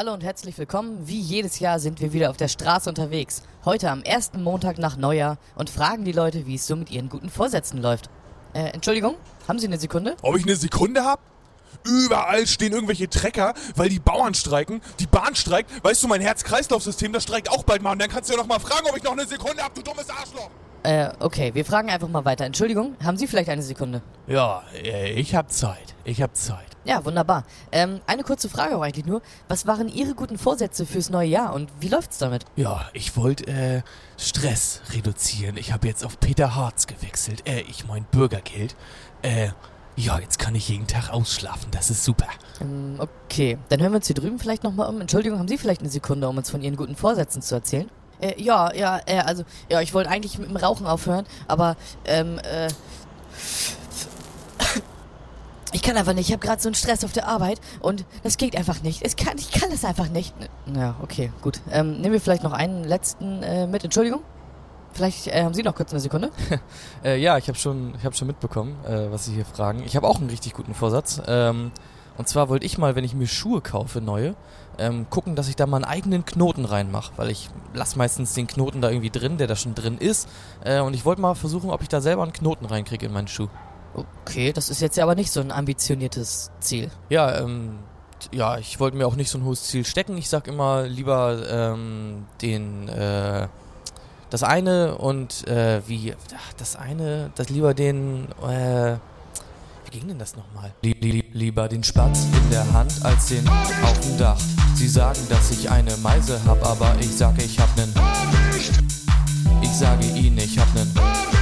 Hallo und herzlich willkommen. Wie jedes Jahr sind wir wieder auf der Straße unterwegs. Heute am ersten Montag nach Neujahr und fragen die Leute, wie es so mit ihren guten Vorsätzen läuft. Äh, Entschuldigung, haben Sie eine Sekunde? Ob ich eine Sekunde hab? Überall stehen irgendwelche Trecker, weil die Bauern streiken, die Bahn streikt. Weißt du, mein Herz-Kreislauf-System, das streikt auch bald mal. Und dann kannst du ja noch mal fragen, ob ich noch eine Sekunde hab, du dummes Arschloch. Äh, okay, wir fragen einfach mal weiter. Entschuldigung, haben Sie vielleicht eine Sekunde? Ja, äh, ich hab Zeit. Ich hab Zeit. Ja, wunderbar. Ähm, eine kurze Frage auch eigentlich nur. Was waren Ihre guten Vorsätze fürs neue Jahr und wie läuft's damit? Ja, ich wollte äh, Stress reduzieren. Ich habe jetzt auf Peter Harz gewechselt. Äh, ich mein Bürgergeld. Äh, ja, jetzt kann ich jeden Tag ausschlafen. Das ist super. Ähm, okay, dann hören wir uns hier drüben vielleicht nochmal um. Entschuldigung, haben Sie vielleicht eine Sekunde, um uns von Ihren guten Vorsätzen zu erzählen? Äh, ja, ja, äh, also, ja, ich wollte eigentlich mit dem Rauchen aufhören, aber, ähm, äh. Ich kann einfach nicht, ich habe gerade so einen Stress auf der Arbeit und das geht einfach nicht. Es kann, ich kann das einfach nicht. Ja, okay, gut. Ähm, nehmen wir vielleicht noch einen letzten äh, mit, Entschuldigung? Vielleicht äh, haben Sie noch kurz eine Sekunde? Äh, ja, ich habe schon, ich hab schon mitbekommen, äh, was Sie hier fragen. Ich habe auch einen richtig guten Vorsatz. Ähm, und zwar wollte ich mal, wenn ich mir Schuhe kaufe, neue, ähm, gucken, dass ich da mal einen eigenen Knoten reinmache. Weil ich lasse meistens den Knoten da irgendwie drin, der da schon drin ist. Äh, und ich wollte mal versuchen, ob ich da selber einen Knoten reinkriege in meinen Schuh. Okay, das ist jetzt ja aber nicht so ein ambitioniertes Ziel. Ja, ähm, ja, ich wollte mir auch nicht so ein hohes Ziel stecken. Ich sag immer lieber ähm, den, äh, das eine und äh, wie, ach, das eine, das lieber den, äh, wie ging denn das nochmal? Lieb, lieb, lieber den Spatz in der Hand als den auf dem Dach. Sie sagen, dass ich eine Meise hab, aber ich sage, ich hab nen. Ich sage ihnen, ich hab nen.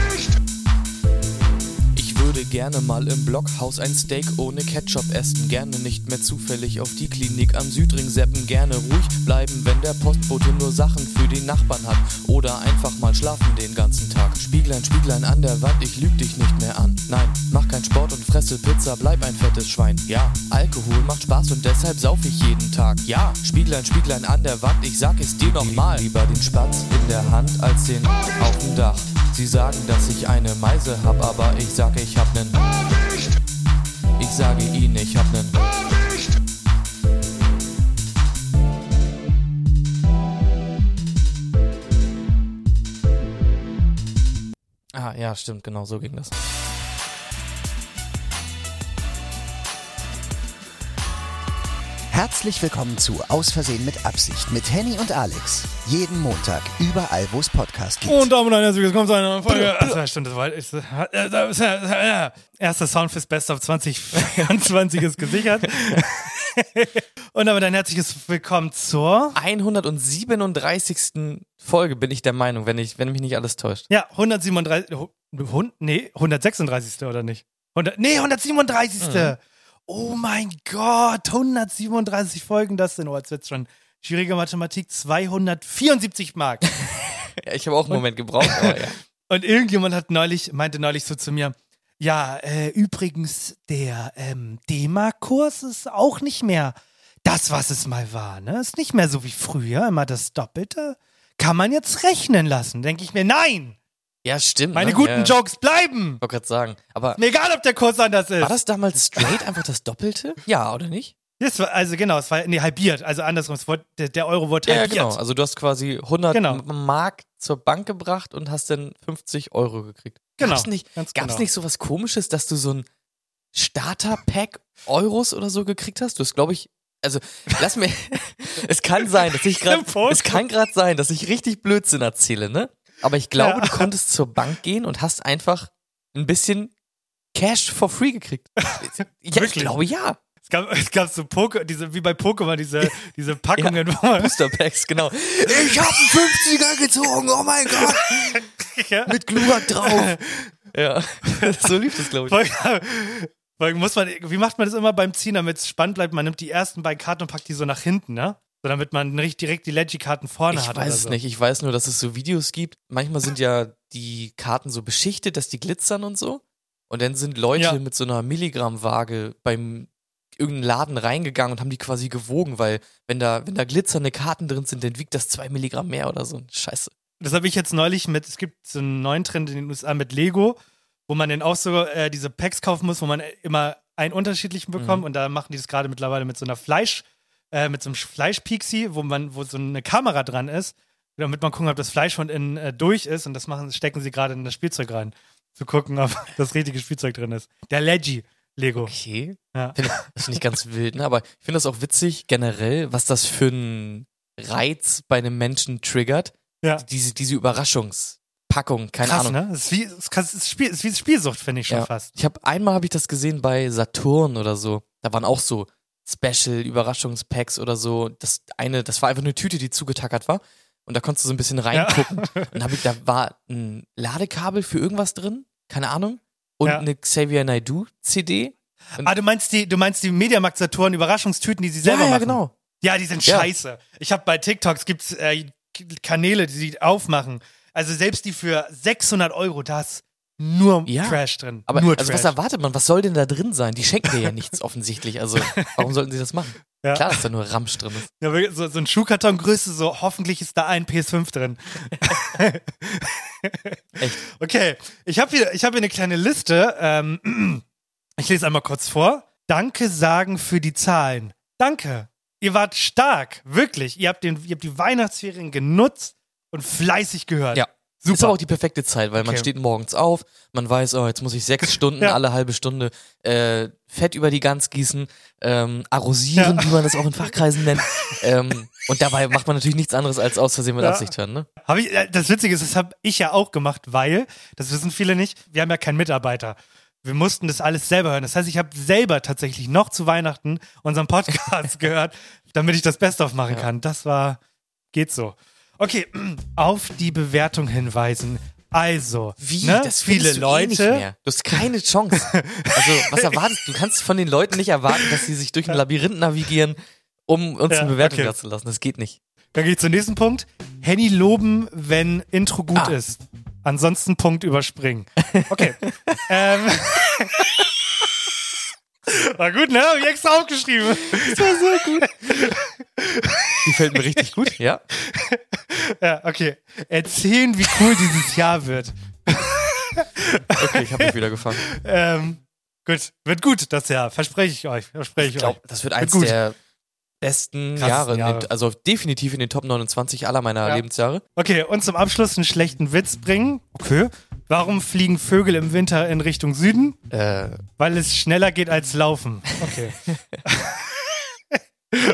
Würde gerne mal im Blockhaus ein Steak ohne Ketchup essen. Gerne nicht mehr zufällig auf die Klinik am Südring seppen. Gerne ruhig bleiben, wenn der Postbote nur Sachen für den Nachbarn hat. Oder einfach mal schlafen den ganzen Tag. Spieglein, Spieglein an der Wand, ich lüg dich nicht mehr an. Nein, mach keinen Sport und fresse Pizza, bleib ein fettes Schwein. Ja, Alkohol macht Spaß und deshalb sauf ich jeden Tag. Ja, Spieglein, Spieglein an der Wand, ich sag es dir nochmal. Lieber den Spatz in der Hand als den auf dem Dach. Sie sagen, dass ich eine Meise hab, aber ich sage, ich hab nen. Ich sage ihnen, ich hab nen. Ah, ja, stimmt, genau, so ging das. Herzlich willkommen zu Aus Versehen mit Absicht mit Henny und Alex. Jeden Montag, überall, wo es Podcasts gibt. Und Damen und Herren, herzlich willkommen zu einer neuen Folge. Achso, stimmt, das war ist, äh, erster Soundfest Best of 2024 ist gesichert. und damit ein herzliches Willkommen zur 137. Folge bin ich der Meinung, wenn, ich, wenn mich nicht alles täuscht. ja 137 hu- hund, nee 136. oder nicht? 100, nee 137. Oh mein Gott, 137 Folgen, das sind, oh, jetzt wird's schon schwierige Mathematik, 274 Mark. Ja, ich habe auch einen Moment gebraucht, aber ja. Und irgendjemand hat neulich, meinte neulich so zu mir, ja, äh, übrigens, der ähm, D-Mark-Kurs ist auch nicht mehr das, was es mal war, ne? Ist nicht mehr so wie früher, immer das Doppelte. Kann man jetzt rechnen lassen? Denke ich mir, nein! Ja, stimmt. Meine ne? guten ja. Jokes bleiben! Ich wollte gerade sagen. Aber Mir egal, ob der Kurs anders ist. war das damals straight einfach das Doppelte? Ja, oder nicht? Das war, also genau, es war, nee, halbiert. Also andersrum, wurde, der, der Euro wurde Ja, halbiert. genau. Also du hast quasi 100 Genau. Mark zur Bank gebracht und hast dann 50 Euro gekriegt. Genau, Gab's nicht, ganz gab's genau. nicht so was komisches, dass du so ein Starter-Pack Euros oder so gekriegt hast? Du hast, glaube ich, also lass mir, es kann sein, dass ich gerade, es kann gerade sein, dass ich richtig Blödsinn erzähle, ne? Aber ich glaube, Ja. du konntest zur Bank gehen und hast einfach ein bisschen Cash for free gekriegt. Ja, ich glaube ja. Es gab, es gab so Poke, diese, wie bei Pokémon, diese, diese Packungen, man, Booster Packs, genau. Ich hab einen 50er gezogen, oh mein Gott. ja, Mit Glurak drauf. Ja, so lief das, glaube ich. Weil muss man, wie macht man das immer beim Ziehen, damit es spannend bleibt? Man nimmt die ersten beiden Karten und packt die so nach hinten, ne? So damit man nicht direkt die Leggy-Karten vorne Ich hat. weiß oder es so. nicht. Ich weiß nur, dass es so Videos gibt. Manchmal sind ja die Karten so beschichtet, dass die glitzern und so. Und dann sind Leute Ja. mit so einer Milligrammwaage beim irgendeinen Laden reingegangen und haben die quasi gewogen, weil wenn da, wenn da glitzernde Karten drin sind, dann wiegt das zwei Milligramm mehr oder so. Scheiße. Das habe ich jetzt neulich mit, es gibt so einen neuen Trend in den USA mit Lego, wo man dann auch so äh, diese Packs kaufen muss, wo man immer einen unterschiedlichen bekommt Mhm. und da machen die das gerade mittlerweile mit so einer Fleisch, äh, mit so einem Fleischpixie, wo man, wo so eine Kamera dran ist, damit man gucken, ob das Fleisch von innen äh, durch ist und das machen, stecken sie gerade in das Spielzeug rein, zu gucken, ob das richtige Spielzeug drin ist. Der Leggy Lego. Okay. Ja. Find, das finde ich ganz wild, ne? Aber ich finde das auch witzig generell, was das für ein Reiz bei einem Menschen triggert. Ja. Diese, diese Überraschungspackung, keine Krass, Ahnung. ne? Das ist wie, das ist Spiel, das ist wie Spielsucht, finde ich schon Ja. fast. Ich habe einmal habe ich das gesehen bei Saturn oder so. Da waren auch so Special Überraschungspacks oder so. Das eine, das war einfach eine Tüte, die zugetackert war und da konntest du so ein bisschen reingucken. Und hab ich, da war ein Ladekabel für irgendwas drin, keine Ahnung, und Ja. eine Xavier Naidoo CD. Ah, du meinst die, du meinst die Mediamarkt Saturn Überraschungstüten, die sie selber ja, ja, machen? genau. Ja, die sind Ja. scheiße. Ich habe bei TikToks gibt's äh, Kanäle, die sie aufmachen. Also selbst die für 600 Euro, da ist nur Ja. Trash drin. Aber nur also was Trash. erwartet man? Was soll denn da drin sein? Die schenken dir ja nichts offensichtlich. Also warum sollten sie das machen? Ja. Klar, dass da nur Ramsch drin ist. Ja, so, so ein Schuhkartongröße, so hoffentlich ist da ein PS5 drin. Echt. Okay, ich habe hier, ich hab hier eine kleine Liste. Ähm, ich lese einmal kurz vor. Danke sagen für die Zahlen. Danke. Ihr wart stark, wirklich. Ihr habt, den, ihr habt die Weihnachtsferien genutzt und fleißig gehört. Ja. Super. Ist aber auch die perfekte Zeit, weil man Okay. steht morgens auf, man weiß, oh, jetzt muss ich sechs Stunden Ja. alle halbe Stunde äh, Fett über die Gans gießen, ähm, arrosieren, Ja. wie man das auch in Fachkreisen nennt. ähm, und dabei macht man natürlich nichts anderes als aus Versehen mit Ja. Absicht hören, ne? Hab ich, äh, das Witzige ist, das habe ich ja auch gemacht, weil, das wissen viele nicht, wir haben ja keinen Mitarbeiter. Wir mussten das alles selber hören. Das heißt, ich habe selber tatsächlich noch zu Weihnachten unseren Podcast gehört, damit ich das Best-of machen Ja. kann. Das war, geht so. Okay, auf die Bewertung hinweisen. Also, Wie? ne, das viele Leute. Eh nicht mehr. Du hast keine Chance. Also, was erwartest du? Du kannst von den Leuten nicht erwarten, dass sie sich durch ein Labyrinth navigieren, um uns Ja, eine Bewertung okay. zu lassen. Das geht nicht. Dann gehe ich zum nächsten Punkt. Henny loben, wenn Intro gut Ah. ist. Ansonsten Punkt überspringen. Okay. ähm. War gut, ne? Hab ich extra aufgeschrieben. Das war so gut. Die fällt mir richtig gut, ja. Ja, okay. Erzählen, wie cool dieses Jahr wird. Okay, ich habe mich wieder gefangen. Ähm, gut, wird gut das Jahr. Verspreche ich euch. Verspreche ich, Ich glaube, euch. das wird eins gut. der besten Krassesten Jahre. Jahre. Den, also definitiv in den Top 29 aller meiner Ja. Lebensjahre. Okay, und zum Abschluss einen schlechten Witz bringen. Okay. Warum fliegen Vögel im Winter in Richtung Süden? Äh, Weil es schneller geht als laufen. Okay.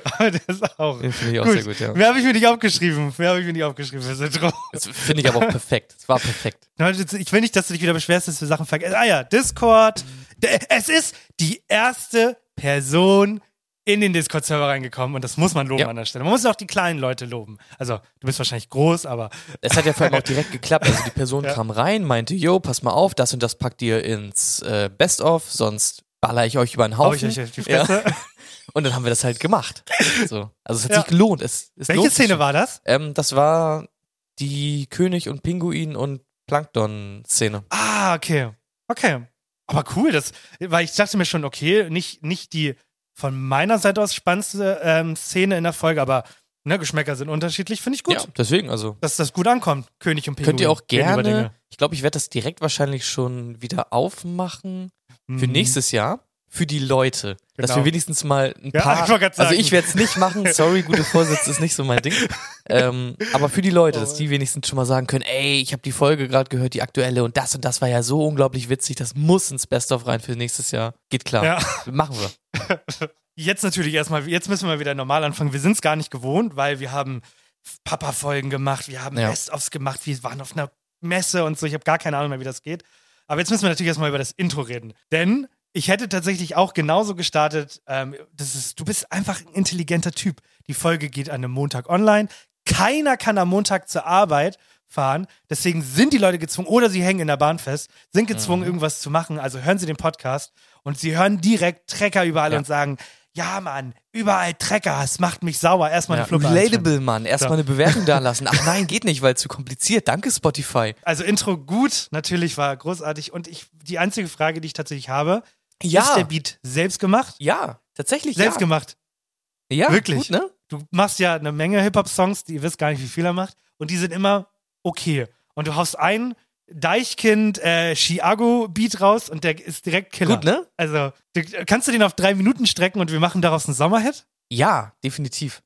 Aber das ist auch. den finde ich auch Gut. sehr gut, ja. Wer habe ich mir nicht aufgeschrieben? Wer habe ich mir nicht aufgeschrieben? Drauf. Das finde ich aber auch perfekt. Es war perfekt. Ich will nicht, dass du dich wieder beschwerst, dass wir Sachen vergessen. Ah ja, Discord. D- Es ist die erste Person in den Discord-Server reingekommen und das muss man loben Ja. an der Stelle. Man muss auch die kleinen Leute loben. Also, du bist wahrscheinlich groß, aber Es hat ja vor allem auch direkt geklappt. Also die Person Ja. kam rein, meinte, yo, pass mal auf, das und das packt ihr ins äh, Best-of, sonst baller ich euch über den hau Haufen. ich euch die Ja. Fresse. Und dann haben wir das halt gemacht. So. Also es hat Ja. sich gelohnt. Es, es Welche Szene schon. war das? Ähm, das war die König und Pinguin und Plankton-Szene. Ah, okay. Okay. Aber cool, das, weil ich dachte mir schon, okay, nicht, nicht die von meiner Seite aus spannendste ähm, Szene in der Folge, aber ne, Geschmäcker sind unterschiedlich, finde ich gut. Ja, deswegen, also. Dass das gut ankommt, König und Pinguin. Könnt ihr auch gerne, ich glaube, ich werde das direkt wahrscheinlich schon wieder aufmachen für Mhm. nächstes Jahr. Für die Leute. Dass Genau. wir wenigstens mal ein Ja, paar. ich grad also sagen. ich werde es nicht machen, sorry, gute Vorsitz ist nicht so mein Ding. ähm, aber für die Leute, dass die wenigstens schon mal sagen können, ey, ich habe die Folge gerade gehört, die aktuelle, und das und das war ja so unglaublich witzig, das muss ins Best-of rein für nächstes Jahr. Geht klar. Ja. Machen wir. Jetzt natürlich erstmal, jetzt müssen wir wieder normal anfangen. Wir sind es gar nicht gewohnt, weil wir haben Papa-Folgen gemacht, wir haben Ja. Best-ofs gemacht, wir waren auf einer Messe und so. Ich habe gar keine Ahnung mehr, wie das geht. Aber jetzt müssen wir natürlich erstmal über das Intro reden. Denn ich hätte tatsächlich auch genauso gestartet. Ähm, das ist, du bist einfach ein intelligenter Typ. Die Folge geht an einem Montag online. Keiner kann am Montag zur Arbeit fahren. Deswegen sind die Leute gezwungen, oder sie hängen in der Bahn fest, sind gezwungen, Mhm. irgendwas zu machen. Also hören sie den Podcast und sie hören direkt Trecker überall Ja. und sagen, Ja, Mann, überall Trecker, es macht mich sauer. Erstmal Ja, eine Fluppe relatable, Mann. Erstmal So. eine Bewertung da lassen. Ach nein, geht nicht, weil zu kompliziert. Danke, Spotify. Also Intro gut, natürlich war großartig. Und ich, die einzige Frage, die ich tatsächlich habe, Ja. ist der Beat selbst gemacht? Ja, tatsächlich. Selbst ja. gemacht. Ja, Wirklich? Gut, ne? Du machst ja eine Menge Hip-Hop-Songs, die ihr wisst gar nicht, wie viel er macht. Und die sind immer okay. Und du haust ein Deichkind äh, Chiago-Beat raus und der ist direkt Killer. Gut, ne? Also, du, kannst du den auf drei Minuten strecken und wir machen daraus einen Sommerhit? Ja, definitiv.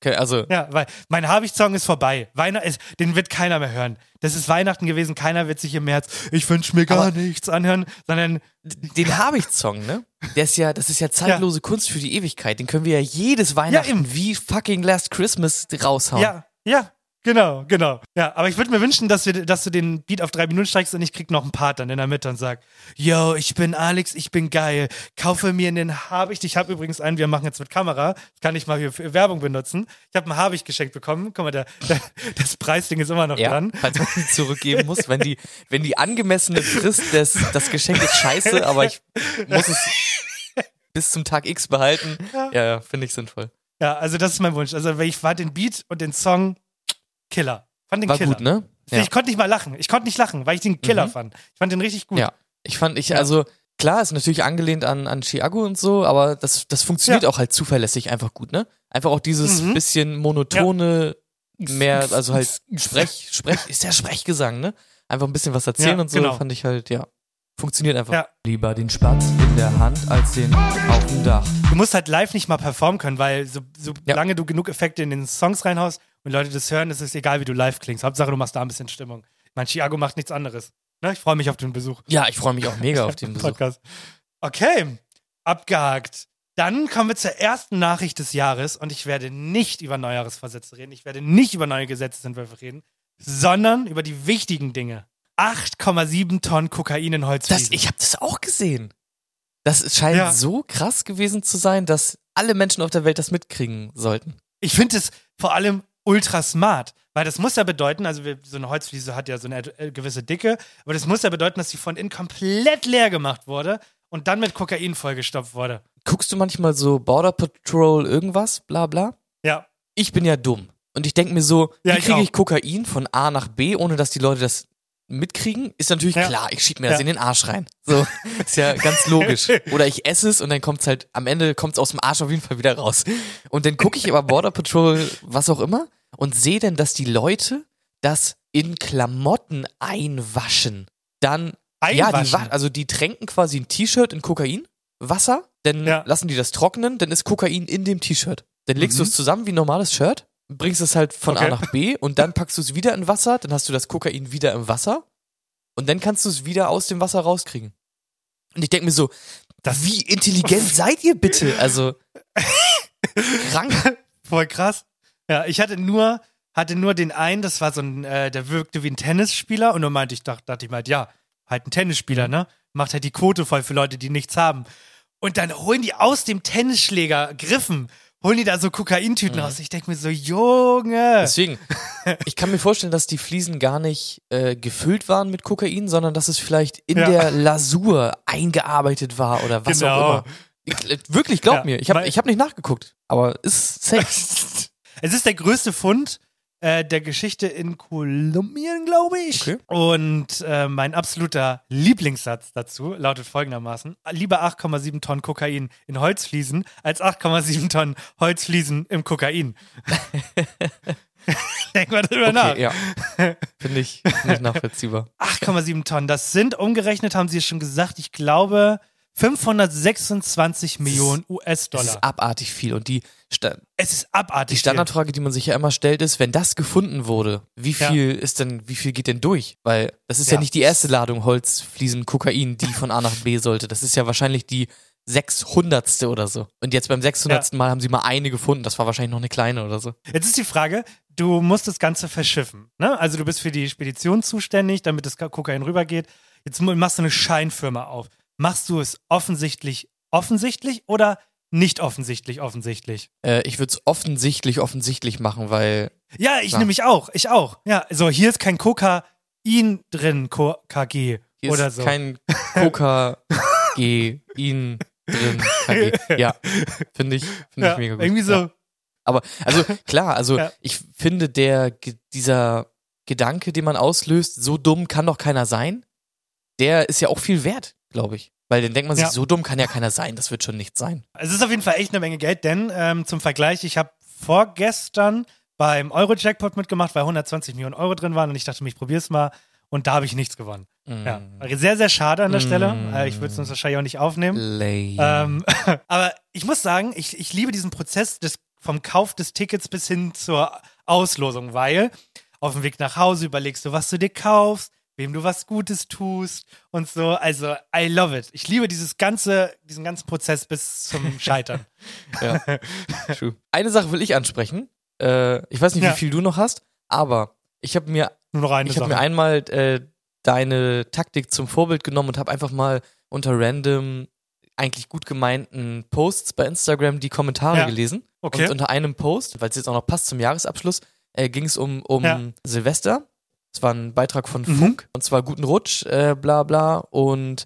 Okay, also, Ja, weil mein Habicht-Song ist vorbei. Weihnacht ist, den wird keiner mehr hören. Das ist Weihnachten gewesen, keiner wird sich im März, ich wünsche mir gar nichts anhören, sondern den habe ich Song, ne? Der ist ja, das ist ja zeitlose Kunst für die Ewigkeit. Den können wir ja jedes Weihnachten eben. wie fucking Last Christmas raushauen. ja, ja, genau, genau. Ja, aber ich würde mir wünschen, dass, wir, dass du den Beat auf drei Minuten steigst und ich krieg noch einen Part dann in der Mitte und sag, yo, ich bin Alex, ich bin geil, kaufe mir einen Habicht. Ich habe übrigens einen, wir machen jetzt mit Kamera, kann ich mal hier für Werbung benutzen. Ich habe einen Habicht geschenkt bekommen. Guck mal, der, der, das Preisding ist immer noch Ja, dran. falls man die zurückgeben muss, wenn die, wenn die angemessene Frist des, das Geschenk ist scheiße, aber ich muss es bis zum Tag X behalten. Ja, ja, finde ich sinnvoll. Ja, also das ist mein Wunsch. Also ich fand den Beat und den Song Killer. Fand den War Killer. gut, ne? Ja. Ich konnte nicht mal lachen. Ich konnte nicht lachen, weil ich den Killer Mhm. fand. Ich fand den richtig gut. Ja. Ich fand, ich, also, klar, ist natürlich angelehnt an, an Chiago und so, aber das, das funktioniert Ja. auch halt zuverlässig einfach gut, ne? Einfach auch dieses Mhm. bisschen monotone, mehr, also halt Sprech, Sprech, ist ja Sprechgesang, ne? Einfach ein bisschen was erzählen Ja, und so, genau. fand ich halt, ja. Funktioniert einfach. Ja. Lieber den Spatz in der Hand als den auf dem Dach. Du musst halt live nicht mal performen können, weil so, solange Ja. du genug Effekte in den Songs reinhaust und Leute das hören, ist es egal, wie du live klingst. Hauptsache, du machst da ein bisschen Stimmung. Mein Chiago macht nichts anderes. Ne? Ich freue mich auf den Besuch. Ja, ich freue mich auch mega auf den Besuch. Podcast. Okay, abgehakt. Dann kommen wir zur ersten Nachricht des Jahres und ich werde nicht über Neujahresvorsätze reden, ich werde nicht über neue Gesetzesentwürfe reden, sondern über die wichtigen Dinge. 8,7 Tonnen Kokain in Das, Holzfliesen. ich habe das auch gesehen. Das scheint Ja. so krass gewesen zu sein, dass alle Menschen auf der Welt das mitkriegen sollten. Ich finde es vor allem ultra smart, weil das muss ja bedeuten, also so eine Holzfliese hat ja so eine äh, gewisse Dicke, aber das muss ja bedeuten, dass sie von innen komplett leer gemacht wurde und dann mit Kokain vollgestopft wurde. Guckst du manchmal so Border Patrol irgendwas, bla bla? Ja, Ich bin ja dumm. Und ich denke mir so, Ja, wie kriege ich Kokain von A nach B, ohne dass die Leute das mitkriegen? Ist natürlich Ja. klar, ich schieb mir das Ja. in den Arsch rein. So, ist ja ganz logisch. Oder ich esse es und dann kommt's halt, am Ende kommt's aus dem Arsch auf jeden Fall wieder raus. Und dann gucke ich aber Border Patrol, was auch immer, und sehe dann, dass die Leute das in Klamotten einwaschen. Dann Ja, die, einwaschen. also die tränken quasi ein T-Shirt in Kokain, Wasser, dann Ja. lassen die das trocknen, dann ist Kokain in dem T-Shirt. Dann legst du Mhm. es zusammen wie ein normales Shirt, bringst es halt von A Okay. nach B und dann packst du es wieder in Wasser, dann hast du das Kokain wieder im Wasser und dann kannst du es wieder aus dem Wasser rauskriegen. Und ich denke mir so, Das- wie intelligent seid ihr bitte? Also krank. Voll krass. Ja, ich hatte nur, hatte nur den einen, das war so ein, äh, der wirkte wie ein Tennisspieler und dann meinte ich, dachte, dachte ich mal, ja, halt ein Tennisspieler, ne? Macht halt die Quote voll für Leute, die nichts haben. Und dann holen die aus dem Tennisschläger Griffen, holen die da so Kokaintüten raus. Ich denke mir so, Junge. Deswegen, ich kann mir vorstellen, dass die Fliesen gar nicht äh, gefüllt waren mit Kokain, sondern dass es vielleicht in Ja. der Lasur eingearbeitet war oder was Genau. auch immer. Ich, äh, wirklich, glaub Ja, mir. Ich habe ich hab nicht nachgeguckt, aber ist safe. Es ist der größte Fund äh, der Geschichte in Kolumbien, glaube ich. Okay. Und äh, mein absoluter Lieblingssatz dazu lautet folgendermaßen: Lieber 8,7 Tonnen Kokain in Holzfliesen als 8,7 Tonnen Holzfliesen im Kokain. Denk mal drüber nach. Okay, ja. Finde ich nicht nachvollziehbar. 8,7 Tonnen, das sind umgerechnet, haben Sie es schon gesagt, ich glaube 526 Millionen Das US-Dollar. ist abartig viel. Und die, Sta Es ist abartig. die Standardfrage, die man sich ja immer stellt, ist, wenn das gefunden wurde, wie Ja. viel ist denn, wie viel geht denn durch? Weil das ist ja, Ja. nicht die erste Ladung Holzfliesen Kokain, die von A nach B sollte. Das ist ja wahrscheinlich die 600. oder so. Und jetzt beim 600. Mal haben sie mal eine gefunden. Das war wahrscheinlich noch eine kleine oder so. Jetzt ist die Frage, du musst das Ganze verschiffen. Ne? Also du bist für die Spedition zuständig, damit das Kokain rübergeht. Jetzt machst du eine Scheinfirma auf. Machst du es offensichtlich offensichtlich oder nicht offensichtlich offensichtlich? Äh, ich würde es offensichtlich offensichtlich machen, weil Ja, ich Ja. nämlich auch. Ich auch. Ja, so hier ist kein Kokain drin, Ko KG hier oder ist so. kein Kokain drin. KG. Ja, finde ich, finde Ja, ich mega gut. irgendwie so. Ja. Aber, also klar, also ich finde, der, dieser Gedanke, den man auslöst, so dumm kann doch keiner sein, der ist ja auch viel wert, glaube ich. Weil dann denkt man sich, Ja. so dumm kann ja keiner sein, das wird schon nicht sein. Es ist auf jeden Fall echt eine Menge Geld, denn ähm, zum Vergleich, ich habe vorgestern beim Euro-Jackpot mitgemacht, weil 120 Millionen Euro drin waren und ich dachte ich probier's mal und da habe ich nichts gewonnen. Ja, Mm. sehr, sehr schade an der Stelle. Mm. Äh, ich würde es uns wahrscheinlich auch nicht aufnehmen. Ähm, aber ich muss sagen, ich, ich liebe diesen Prozess des, vom Kauf des Tickets bis hin zur Auslosung, weil auf dem Weg nach Hause überlegst du, was du dir kaufst, wem du was Gutes tust und so. Also, I love it. Ich liebe dieses ganze, diesen ganzen Prozess bis zum Scheitern. Ja. True. Eine Sache will ich ansprechen. Äh, ich weiß nicht, Ja. wie viel du noch hast, aber ich habe mir, Nur noch eine ich habe Sache. mir einmal äh, deine Taktik zum Vorbild genommen und habe einfach mal unter random eigentlich gut gemeinten Posts bei Instagram die Kommentare Ja. gelesen. Okay. Und unter einem Post, weil es jetzt auch noch passt zum Jahresabschluss, äh, ging es um, um Ja. Silvester. Es war ein Beitrag von Mhm. Funk und zwar guten Rutsch, äh, bla bla und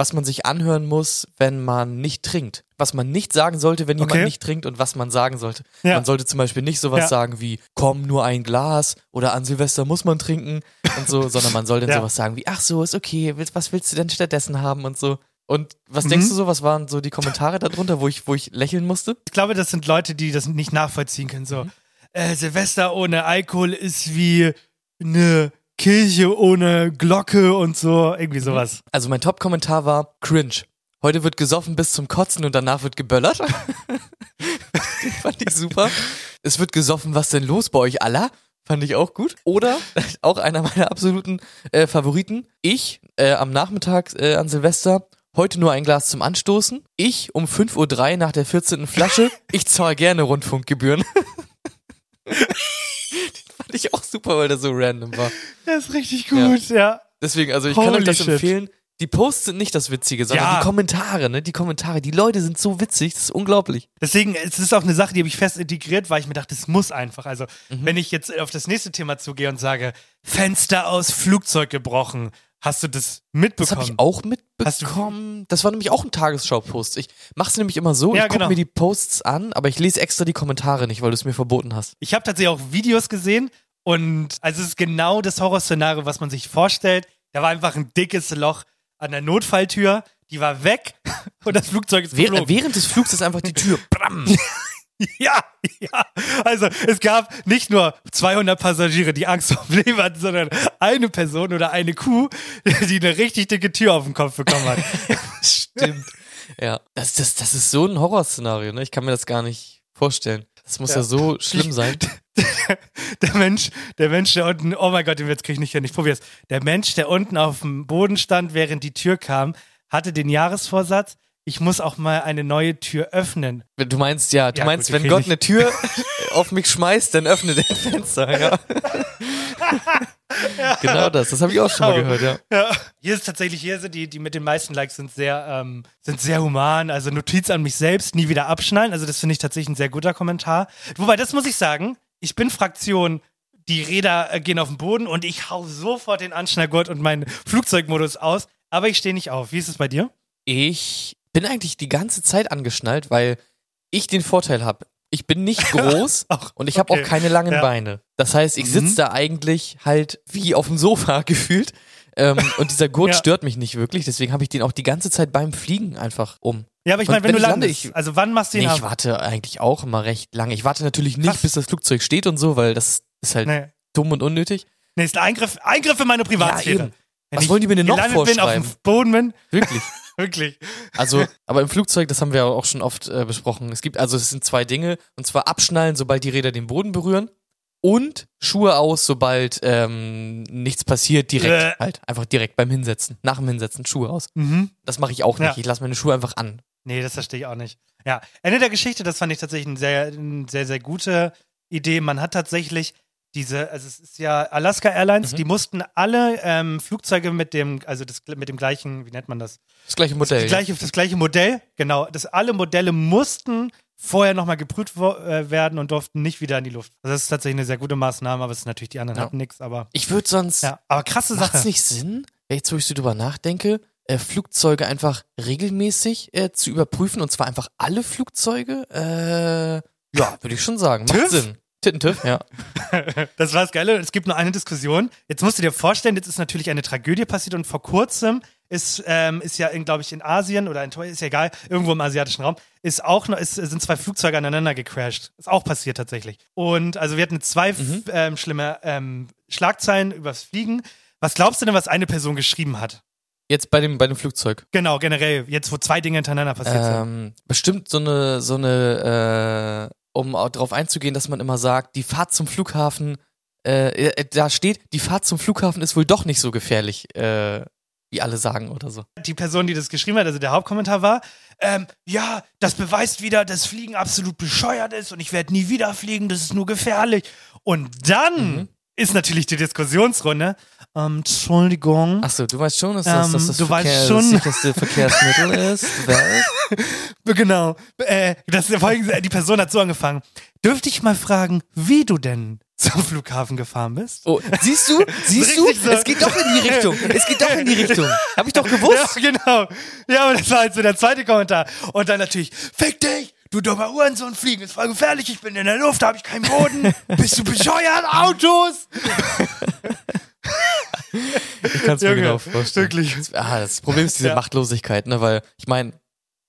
was man sich anhören muss, wenn man nicht trinkt. Was man nicht sagen sollte, wenn jemand Okay. nicht trinkt und was man sagen sollte. Ja. Man sollte zum Beispiel nicht sowas Ja. sagen wie, komm, nur ein Glas oder an Silvester muss man trinken und so, sondern man soll dann Ja. sowas sagen wie, ach so, ist okay, was willst du denn stattdessen haben und so. Und was Mhm. denkst du so, was waren so die Kommentare darunter, wo ich, wo ich lächeln musste? Ich glaube, das sind Leute, die das nicht nachvollziehen können. So, Mhm. äh, Silvester ohne Alkohol ist wie eine Kirche ohne Glocke und so, irgendwie sowas. Also mein Top-Kommentar war cringe. Heute wird gesoffen bis zum Kotzen und danach wird geböllert. Den fand ich super. Es wird gesoffen, was denn los bei euch aller? Fand ich auch gut. Oder auch einer meiner absoluten äh, Favoriten. Ich äh, am Nachmittag äh, an Silvester. Heute nur ein Glas zum Anstoßen. Ich um 5.03 Uhr nach der 14. Flasche. Ich zahle gerne Rundfunkgebühren. Den fand ich auch super, weil der so random war. Das ist richtig gut, ja. Deswegen, also ich kann Holy euch das shit. empfehlen. Die Posts sind nicht das Witzige, sondern Ja. die Kommentare, ne? Die Kommentare. Die Leute sind so witzig, das ist unglaublich. Deswegen, es ist auch eine Sache, die habe ich fest integriert, weil ich mir dachte, es muss einfach. Also, Mhm. wenn ich jetzt auf das nächste Thema zugehe und sage, Fenster aus Flugzeug gebrochen, hast du das Das mitbekommen? habe ich auch mitbekommen. Das war nämlich auch ein Tagesschau-Post. Ich mach's nämlich immer so, Ja, ich gucke genau. mir die Posts an, aber ich lese extra die Kommentare nicht, weil du es mir verboten hast. Ich habe tatsächlich auch Videos gesehen und also es ist genau das Horrorszenario, was man sich vorstellt. Da war einfach ein dickes Loch an der Notfalltür, die war weg und das Flugzeug ist Während, geflogen. während des Flugs ist einfach die Tür. Bram. Ja, ja. Also es gab nicht nur 200 Passagiere, die Angst vor dem Leben hatten, sondern eine Person oder eine Kuh, die eine richtig dicke Tür auf den Kopf bekommen hat. Stimmt. Ja. Das, das, das ist so ein Horrorszenario, ne? Ich kann mir das gar nicht vorstellen. Das muss ja, Ja. so schlimm sein. Der Mensch, der Mensch, der unten, oh mein Gott, den Witz krieg ich nicht hin, ich probier's. Der Mensch, der unten auf dem Boden stand, während die Tür kam, hatte den Jahresvorsatz, ich muss auch mal eine neue Tür öffnen. Du meinst ja, du Ja, meinst, gut, wenn Gott eine Tür auf mich schmeißt, dann öffne den Fenster, ja. Genau das, das habe ich auch schon mal gehört, ja. Ja. Hier ist tatsächlich, hier sind die, die mit den meisten Likes sind sehr, ähm, sind sehr human. Also Notiz an mich selbst, nie wieder abschnallen. Also das finde ich tatsächlich ein sehr guter Kommentar. Wobei, das muss ich sagen, ich bin Fraktion, die Räder äh, gehen auf den Boden und ich hau sofort den Anschnallgurt und meinen Flugzeugmodus aus. Aber ich stehe nicht auf. Wie ist es bei dir? Ich bin eigentlich die ganze Zeit angeschnallt, weil ich den Vorteil habe. Ich bin nicht groß Ach, und ich habe okay. auch keine langen Ja. Beine. Das heißt, ich Mhm. sitze da eigentlich halt wie auf dem Sofa gefühlt. Ähm, und dieser Gurt Ja. stört mich nicht wirklich, deswegen habe ich den auch die ganze Zeit beim Fliegen einfach um. Ja, aber ich meine, wenn, wenn du ich lande, landest, ich- also wann machst du Nee, ihn ich ab? warte eigentlich auch immer recht lange. Ich warte natürlich nicht, Krass. bis das Flugzeug steht und so, weil das ist halt Nee. dumm und unnötig. Nee, ist ein Eingriff, Eingriff in meine Privatsphäre. Ja. Wenn Was ich wollen die mir denn noch gelandet bin, auf vorschreiben? dem Boden bin, Wirklich. wirklich. Also, aber im Flugzeug, das haben wir auch schon oft äh, besprochen. Es gibt also, es sind zwei Dinge, und zwar abschnallen, sobald die Räder den Boden berühren, und Schuhe aus, sobald ähm, nichts passiert, direkt Äh. halt, einfach direkt beim Hinsetzen, nach dem Hinsetzen Schuhe aus. Mhm. Das mache ich auch nicht. Ja. Ich lasse meine Schuhe einfach an. Nee, das verstehe ich auch nicht. Ja, Ende der Geschichte, das fand ich tatsächlich eine sehr, eine sehr, sehr gute Idee. Man hat tatsächlich diese, also es ist ja Alaska Airlines, Mhm. die mussten alle ähm, Flugzeuge mit dem, also das, mit dem gleichen, wie nennt man das? Das gleiche Modell. Das gleiche, das gleiche Modell, genau. Das alle Modelle mussten vorher nochmal geprüft äh, werden und durften nicht wieder in die Luft. Also das ist tatsächlich eine sehr gute Maßnahme, aber es ist natürlich, die anderen Ja. hatten nichts, aber Ich würde sonst, ja, aber krasse macht's Sache. nicht Sinn, jetzt wo ich so drüber nachdenke, äh, Flugzeuge einfach regelmäßig äh, zu überprüfen und zwar einfach alle Flugzeuge. Äh, ja, würde ich schon sagen. Macht TÜV? Sinn. Tittentüff, ja. Das war das Geile. Es gibt nur eine Diskussion. Jetzt musst du dir vorstellen, jetzt ist natürlich eine Tragödie passiert und vor kurzem ist, ähm, ist ja, glaube ich, in Asien oder in ist ja egal, irgendwo im asiatischen Raum, ist auch noch, ist, sind zwei Flugzeuge aneinander gecrashed. Ist auch passiert tatsächlich. Und also wir hatten zwei Mhm. ähm, schlimme ähm, Schlagzeilen übers Fliegen. Was glaubst du denn, was eine Person geschrieben hat? Jetzt bei dem, bei dem Flugzeug. Genau, generell, jetzt wo zwei Dinge hintereinander passiert sind. Ähm, bestimmt so eine, so eine, äh, um auch darauf einzugehen, dass man immer sagt, die Fahrt zum Flughafen, äh, äh, da steht, die Fahrt zum Flughafen ist wohl doch nicht so gefährlich, äh, wie alle sagen oder so. die Person, die das geschrieben hat, also der Hauptkommentar war, ähm, ja, das beweist wieder, dass Fliegen absolut bescheuert ist und ich werde nie wieder fliegen, das ist nur gefährlich. Und dann Mhm. ist natürlich die Diskussionsrunde. Ähm, Entschuldigung. Achso, du weißt schon, dass das, Ähm, dass das, du weißt Verkehr, schon- das sicherste Verkehrsmittel ist. Genau. Äh, das, die Person hat so angefangen. Dürfte ich mal fragen, wie du denn zum Flughafen gefahren bist? Oh, siehst du? Siehst du? So. Es geht doch in die Richtung. Es geht doch in die Richtung. Hab ich doch Ja, gewusst. genau. Ja, aber das war halt so der zweite Kommentar. Und dann natürlich, fick dich, du dummer Uhrensohn, fliegen ist voll gefährlich, ich bin in der Luft, da hab ich keinen Boden. Bist du bescheuert, Autos? Ich kann es mir genau vorstellen. wirklich. Das, ah, das Problem ist diese Ja. Machtlosigkeit, ne? Weil ich meine,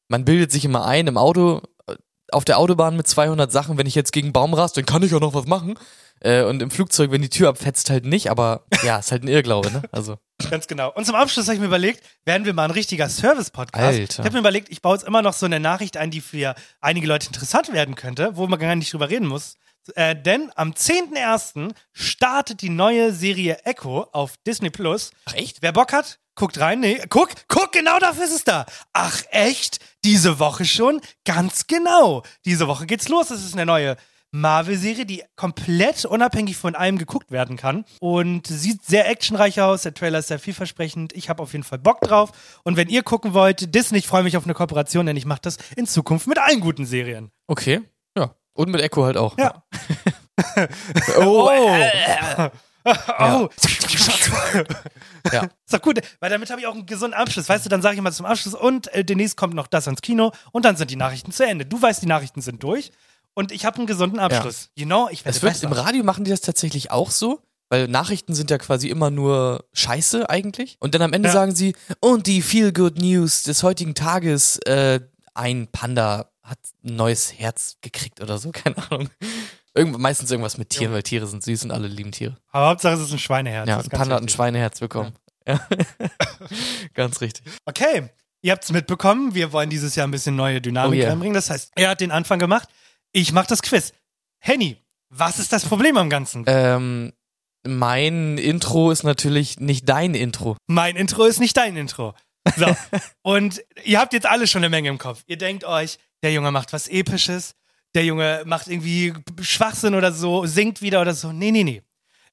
man bildet sich immer ein im Auto, äh, auf der Autobahn mit 200 Sachen, wenn ich jetzt gegen einen Baum rast, dann kann ich ja noch was machen. Äh, und im Flugzeug, wenn die Tür abfetzt, halt nicht. Aber ja, ist halt ein Irrglaube, ne? Also Ganz genau. Und zum Abschluss habe ich mir überlegt, werden wir mal ein richtiger Service-Podcast. Alter. Ich habe mir überlegt, ich baue jetzt immer noch so eine Nachricht ein, die für einige Leute interessant werden könnte, wo man gar nicht drüber reden muss. Äh, denn am 10.01. startet die neue Serie Echo auf Disney Plus. Ach echt? Wer Bock hat, guckt rein. Nee, guck, guck, genau dafür ist es da. Ach echt? Diese Woche schon? Ganz genau. Diese Woche geht's los. Es ist eine neue Marvel-Serie, die komplett unabhängig von allem geguckt werden kann. Und sieht sehr actionreich aus. Der Trailer ist sehr vielversprechend. Ich habe auf jeden Fall Bock drauf. Und wenn ihr gucken wollt, Disney, ich freue mich auf eine Kooperation, denn ich mache das in Zukunft mit allen guten Serien. Okay. Ja. Und mit Echo halt auch. Ja. Oh. Oh. Ja. Ist doch gut, weil damit habe ich auch einen gesunden Abschluss. Weißt du, dann sage ich mal zum Abschluss und äh, demnächst kommt noch das ans Kino und dann sind die Nachrichten zu Ende. Du weißt, die Nachrichten sind durch und ich habe einen gesunden Abschluss. You know, ich werde Es wird, besser. Im Radio machen die das tatsächlich auch so, weil Nachrichten sind ja quasi immer nur Scheiße eigentlich. Und dann am Ende Ja. sagen sie, und die Feel Good News des heutigen Tages, äh, ein Panda hat ein neues Herz gekriegt oder so, keine Ahnung. Irgend, meistens irgendwas mit Tieren, weil Tiere sind süß und alle lieben Tiere. Aber Hauptsache, es ist ein Schweineherz. ja, ein Panda hat ein. Schweineherz bekommen. Ja. Ganz richtig. Okay, ihr habt es mitbekommen. Wir wollen dieses Jahr ein bisschen neue Dynamik Oh yeah. reinbringen. Das heißt, er hat den Anfang gemacht. Ich mache das Quiz. Henny, was ist das Problem am Ganzen? Ähm, mein Intro ist natürlich nicht dein Intro. Mein Intro ist nicht dein Intro. So. Und ihr habt jetzt alle schon eine Menge im Kopf. Ihr denkt euch, der Junge macht was Episches, der Junge macht irgendwie Schwachsinn oder so, singt wieder oder so. Nee, nee, nee.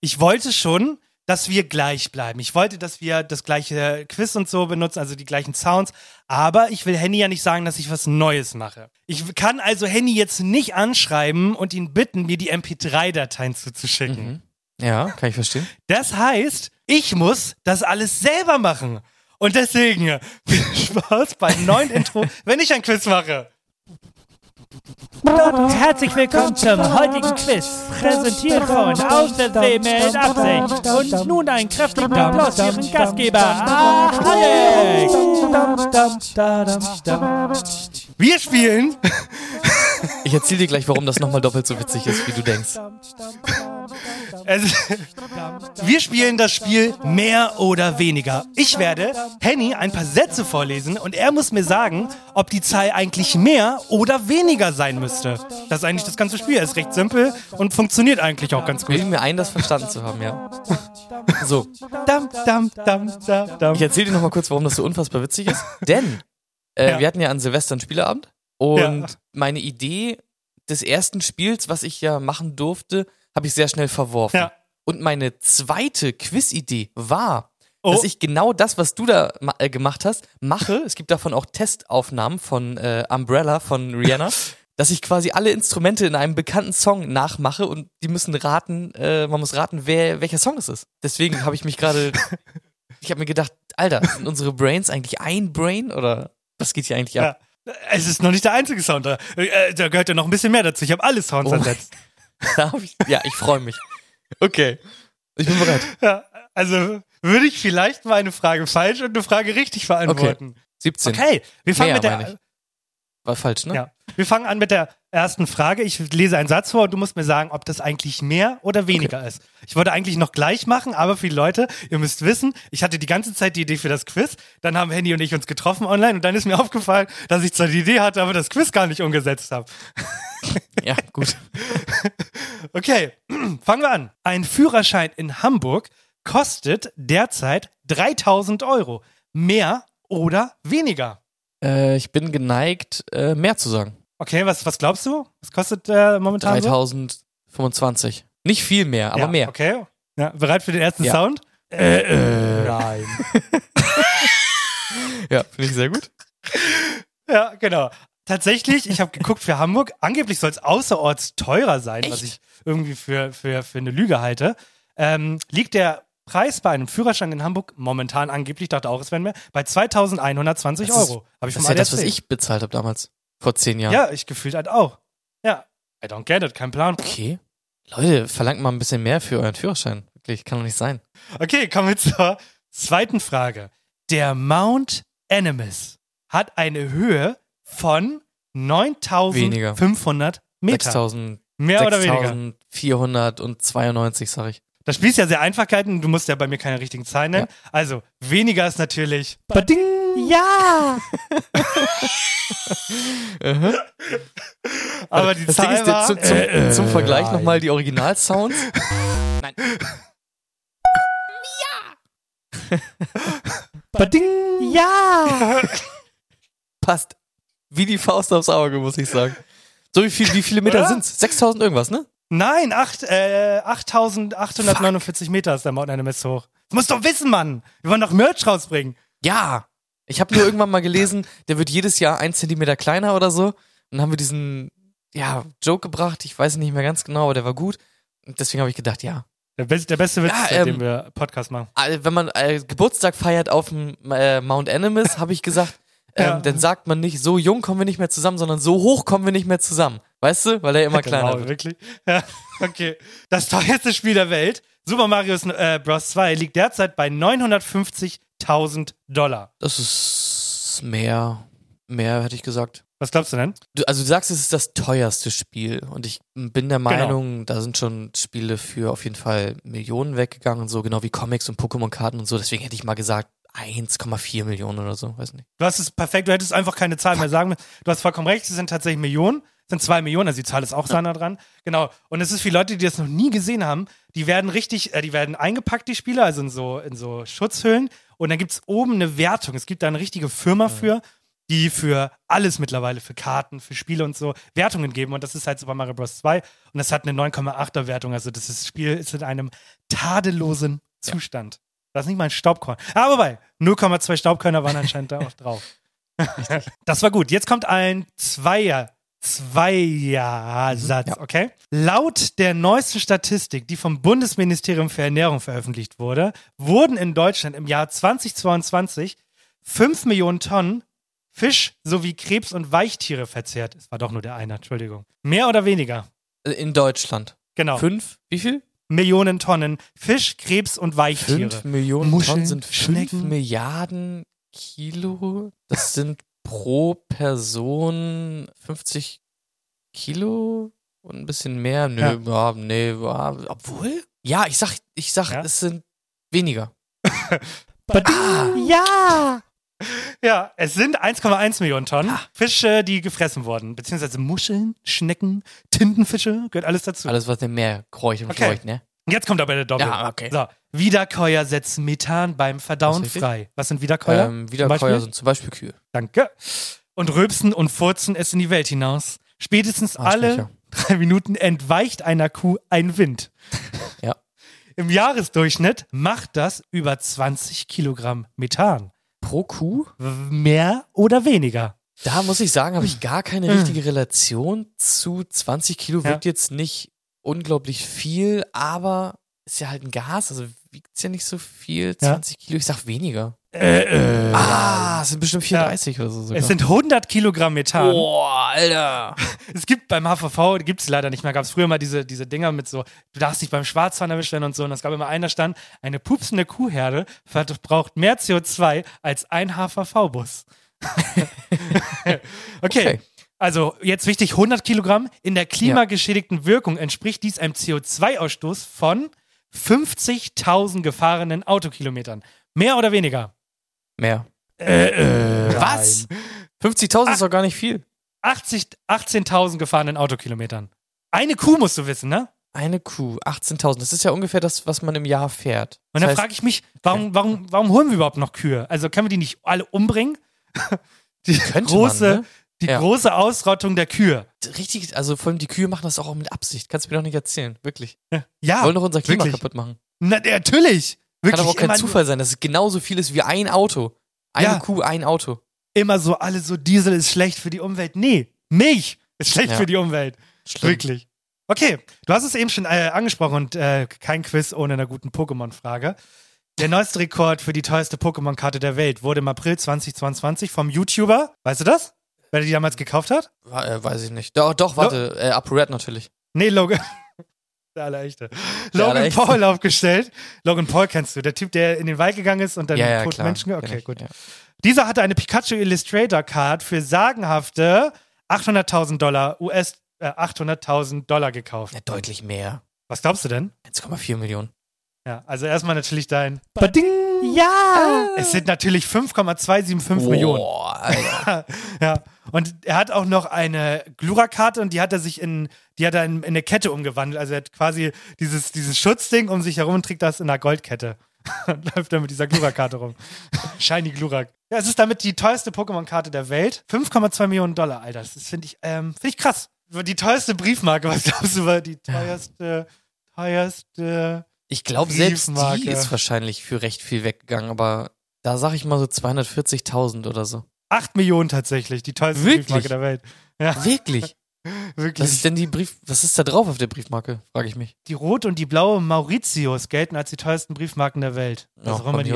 Ich wollte schon, dass wir gleich bleiben. Ich wollte, dass wir das gleiche Quiz und so benutzen, also die gleichen Sounds. Aber ich will Henny ja nicht sagen, dass ich was Neues mache. Ich kann also Henny jetzt nicht anschreiben und ihn bitten, mir die MP3-Dateien zuzuschicken. Ja, kann ich verstehen. Das heißt, ich muss das alles selber machen. Und deswegen viel Spaß beim neuen Intro, wenn ich ein Quiz mache. Herzlich willkommen zum heutigen Quiz, präsentiert von Aus der See mit Absicht. Und nun einen kräftigen Applaus für Ihren Gastgeber, ah, Alex. Wir spielen Ich erzähle dir gleich, warum das nochmal doppelt so witzig ist, wie du denkst. Also, wir spielen das Spiel mehr oder weniger. Ich werde Henny ein paar Sätze vorlesen und er muss mir sagen, ob die Zahl eigentlich mehr oder weniger sein müsste. Das ist eigentlich das ganze Spiel. Es ist recht simpel und funktioniert eigentlich auch ganz gut. Bilde mir ein, das verstanden zu haben, ja. So, Dam, dam, dam, dam, dam. ich erzähle dir nochmal kurz, warum das so unfassbar witzig ist. Denn äh, Ja. wir hatten ja an Silvester einen Spieleabend und Ja. meine Idee des ersten Spiels, was ich ja machen durfte, habe ich sehr schnell verworfen. Ja. Und meine zweite Quiz-Idee war, Oh. dass ich genau das, was du da äh, gemacht hast, mache. Es gibt davon auch Testaufnahmen von äh, Umbrella von Rihanna. dass ich quasi alle Instrumente in einem bekannten Song nachmache und die müssen raten, äh, man muss raten, wer welcher Song es ist. Deswegen habe ich mich gerade, ich habe mir gedacht, Alter, sind unsere Brains eigentlich ein Brain oder was geht hier eigentlich ab? Ja. Es ist noch nicht der einzige Sound. Da, äh, da gehört ja noch ein bisschen mehr dazu. Ich habe alle Sounds Oh ersetzt. Ja, ich freue mich. Okay. Ich bin bereit. Ja, also würde ich vielleicht mal eine Frage falsch und eine Frage richtig beantworten. 17. Okay, wir fangen Mehr, mit der. War falsch, ne? Ja. Wir fangen an mit der ersten Frage. Ich lese einen Satz vor und du musst mir sagen, ob das eigentlich mehr oder weniger ist. Ich wollte eigentlich noch gleich machen, aber für die Leute, ihr müsst wissen, ich hatte die ganze Zeit die Idee für das Quiz. Dann haben Handy und ich uns getroffen online und dann ist mir aufgefallen, dass ich zwar die Idee hatte, aber das Quiz gar nicht umgesetzt habe. Ja, gut. Okay, fangen wir an. Ein Führerschein in Hamburg kostet derzeit 3000 Euro. Mehr oder weniger? Äh, ich bin geneigt, äh, mehr zu sagen. Okay, was, was glaubst du? Was kostet äh, momentan so? 3025. Nicht viel mehr, aber ja, mehr. Okay. Ja, bereit für den ersten Ja. Sound? Äh, äh, nein. Ja, finde ich sehr gut. ja, genau. Tatsächlich, ich habe geguckt für Hamburg. Angeblich soll es außerorts teurer sein, was Echt? ich irgendwie für, für, für eine Lüge halte. Ähm, liegt der Preis bei einem Führerschein in Hamburg momentan angeblich, dachte auch, es wären mehr, bei 2120 Das ist- Euro. Habe ich Das vom ist ja das, was ich bezahlt habe damals. Vor zehn Jahren. Ja, ich gefühlt halt auch. Ja, I don't get it, kein Plan. Okay. Leute, verlangt mal ein bisschen mehr für euren Führerschein. Wirklich, kann doch nicht sein. Okay, kommen wir zur zweiten Frage. Der Mount Animus hat eine Höhe von 9500 Meter. 6000, Mehr oder weniger? 6492, sag ich. Das Spiel ist ja sehr Einfachkeiten. Du musst ja bei mir keine richtigen Zahlen nennen. Also, weniger ist natürlich. Bading! Ja! Aber die das Ding Zahl ist, war. zum, zum, äh, zum Vergleich nochmal die Originalsounds. Nein. Bading! Ja! Passt. Wie die Faust aufs Auge, muss ich sagen. So, wie, viel, wie viele Meter Oder? sind's? 6000 irgendwas, ne? Nein, acht, äh, 8849 Meter ist der Mount Animus hoch. Das musst du doch wissen, Mann. Wir wollen doch Merch rausbringen. Ja. Ich habe nur irgendwann mal gelesen, der wird jedes Jahr ein Zentimeter kleiner oder so. Und dann haben wir diesen, ja, Joke gebracht. Ich weiß nicht mehr ganz genau, aber der war gut. Und deswegen habe ich gedacht, ja. Der, best, der beste Witz, Ja, ähm, wir Podcast machen. Wenn man äh, Geburtstag feiert auf dem äh, Mount Animus, habe ich gesagt, ähm, Ja. dann sagt man nicht, so jung kommen wir nicht mehr zusammen, sondern so hoch kommen wir nicht mehr zusammen. Weißt du? Weil er immer kleiner genau, wird. wirklich. Ja, okay. Das teuerste Spiel der Welt, Super Mario äh, Bros. 2, liegt derzeit bei 950.000 Dollar. Das ist mehr, mehr hätte ich gesagt. Was glaubst du denn? Du, also du sagst, es ist das teuerste Spiel und ich bin der Meinung, da sind schon Spiele für auf jeden Fall Millionen weggegangen, so genau wie Comics und Pokémon-Karten und so. Deswegen hätte ich mal gesagt 1,4 Millionen oder so, weiß nicht. Du hast es perfekt, du hättest einfach keine Zahl mehr sagen müssen. Du hast vollkommen recht, es sind tatsächlich Millionen, es sind zwei Millionen, also die Zahl ist auch sehr nah dran. Genau. Und es ist für Leute, die das noch nie gesehen haben, die werden richtig, äh, die werden eingepackt, die Spiele, also in so, in so Schutzhüllen. Und dann gibt's oben eine Wertung. Es gibt da eine richtige Firma für, die für alles mittlerweile, für Karten, für Spiele und so, Wertungen geben. Und das ist halt Super Mario Bros. 2. Und das hat eine 9,8er Wertung. Also das ist- Spiel ist in einem tadellosen Zustand. Das ist nicht mal ein Staubkorn. Aber wobei, 0,2 Staubkörner waren anscheinend da auch drauf. Das war gut. Jetzt kommt ein Zweier. Zweier-Satz, Ja. okay? Laut der neuesten Statistik, die vom Bundesministerium für Ernährung veröffentlicht wurde, wurden in Deutschland im Jahr 2022 5 Millionen Tonnen Fisch sowie Krebs- und Weichtiere verzehrt. Es war doch nur der eine, Entschuldigung. Mehr oder weniger? Äh, In Deutschland. Genau. Fünf? Wie viel? Millionen Tonnen Fisch, Krebs und Weichtiere. Fünf Millionen Muscheln, Tonnen sind fünf. Milliarden Kilo. Das sind pro Person 50 Kilo und ein bisschen mehr. Nö, Ja. ja, nee, obwohl? Ja, ich sag, ich sag, Ja? es sind weniger. Bading. Ja! Ja, es sind 1,1 Millionen Tonnen Fische, die gefressen wurden. Beziehungsweise Muscheln, Schnecken, Tintenfische, gehört alles dazu. Alles, was im Meer kreucht und Okay. fleucht, ne? Jetzt kommt aber der Doppel. Ja, okay. So, Wiederkäuer setzen Methan beim Verdauen richtig. frei. Was sind Wiederkäuer? Ähm, Wiederkäuer sind zum Beispiel Kühe. Danke. Und rülpsen und furzen es in die Welt hinaus. Spätestens alle drei Minuten entweicht einer Kuh ein Wind. Ja. Im Jahresdurchschnitt macht das über 20 Kilogramm Methan. Pro Kuh? Mehr oder weniger? Da muss ich sagen, habe ich gar keine richtige Relation zu 20 Kilo. Ja. Wirkt jetzt nicht unglaublich viel, aber ist ja halt ein Gas, also wiegt ja nicht so viel. Ja. 20 Kilo, ich sag weniger. Ah, es sind bestimmt 34 oder so sogar. Es sind 100 Kilogramm Methan. Boah, Alter. Es gibt beim HVV, gibt es leider nicht mehr, gab es früher mal diese, diese Dinger mit so, du darfst dich beim Schwarzfahren erwischt werden und so. Und es gab immer einen, da stand, eine pupsende Kuhherde verbraucht mehr CO2 als ein HVV-Bus. okay. Okay. Also jetzt wichtig, 100 Kilogramm. In der klimageschädigten Wirkung entspricht dies einem CO2-Ausstoß von 50.000 gefahrenen Autokilometern. Mehr oder weniger? Mehr. Äh, Was? 50.000 ist doch gar nicht viel. 80 18.000 gefahrenen Autokilometern. Eine Kuh musst du wissen, ne? Eine Kuh, 18.000. Das ist ja ungefähr das, was man im Jahr fährt. Und Das dann heißt, frage ich mich, warum, warum, warum holen wir überhaupt noch Kühe? Also können wir die nicht alle umbringen? Die große, man, ne? Die Ja. große Ausrottung der Kühe. richtig, also vor allem die Kühe machen das auch mit Absicht. Kannst du mir doch nicht erzählen. Wirklich. Ja, Wollen doch unser Klima wirklich. kaputt machen. Na, natürlich. Kann Wirklich aber auch kein Zufall sein, dass es genauso viel ist wie ein Auto. Eine Ja. Kuh, ein Auto. immer so, alle so, Diesel ist schlecht für die Umwelt. Nee, Milch ist schlecht Ja. für die Umwelt. Schlimm. Wirklich. Okay, du hast es eben schon äh, angesprochen und äh, kein Quiz ohne einer guten Pokémon-Frage. Der neueste Rekord für die teuerste Pokémon-Karte der Welt wurde im April 2022 vom YouTuber, weißt du das? Wer die damals gekauft hat? Äh, weiß ich nicht. Doch, doch warte. Äh, ApoRed natürlich. Nee, Logan. Der allerechte. Der Logan Allerechte. Paul aufgestellt. Logan Paul kennst du, der Typ, der in den Wald gegangen ist und dann Ja, ja, toten klar. Menschen. Okay, ich, gut. ja. Dieser hatte eine Pikachu Illustrator Card für sagenhafte 800.000 Dollar US, äh, 800.000 Dollar gekauft. Ja, deutlich mehr. Was glaubst du denn? 1,4 Millionen. Ja, also erstmal natürlich dein. Bading! Ja! Es sind natürlich 5,275 Millionen. Boah, Alter. Ja. Und er hat auch noch eine Glura-Karte und die hat er sich in, die hat er in, in eine Kette umgewandelt. Also er hat quasi dieses, dieses Schutzding um sich herum und trägt das in einer Goldkette. Und läuft dann mit dieser Glura-Karte rum. Shiny Glurak. Ja, es ist damit die teuerste Pokémon-Karte der Welt. 5,2 Millionen Dollar, Alter. Das finde ich, ähm, finde ich krass. Die teuerste Briefmarke, was glaubst du, war die teuerste, teuerste. Ich glaube, selbst die ist wahrscheinlich für recht viel weggegangen, aber da sag ich mal so 240.000 oder so. 8 Millionen tatsächlich, die teuerste Wirklich? Briefmarke der Welt. Ja, Wirklich? wirklich. Was ist denn die Brief, was ist da drauf auf der Briefmarke, frage ich mich. Die rote und die blaue Mauritius gelten als die teuersten Briefmarken der Welt. Ja, Was von die.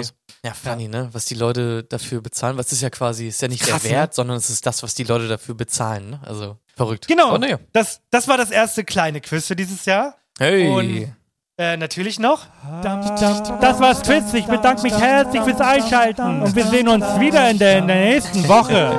Ja, funny, ne? Was die Leute dafür bezahlen, was ist ja quasi, ist ja nicht Krass, der Wert, sondern es ist das, was die Leute dafür bezahlen, ne? Also, verrückt. Genau. Aber naja. Das, das war das erste kleine Quiz für dieses Jahr. Hey. Und- Äh, natürlich noch. Das war's Quiz. Ich bedanke mich herzlich fürs Einschalten. Und wir sehen uns wieder in der, in der nächsten Woche.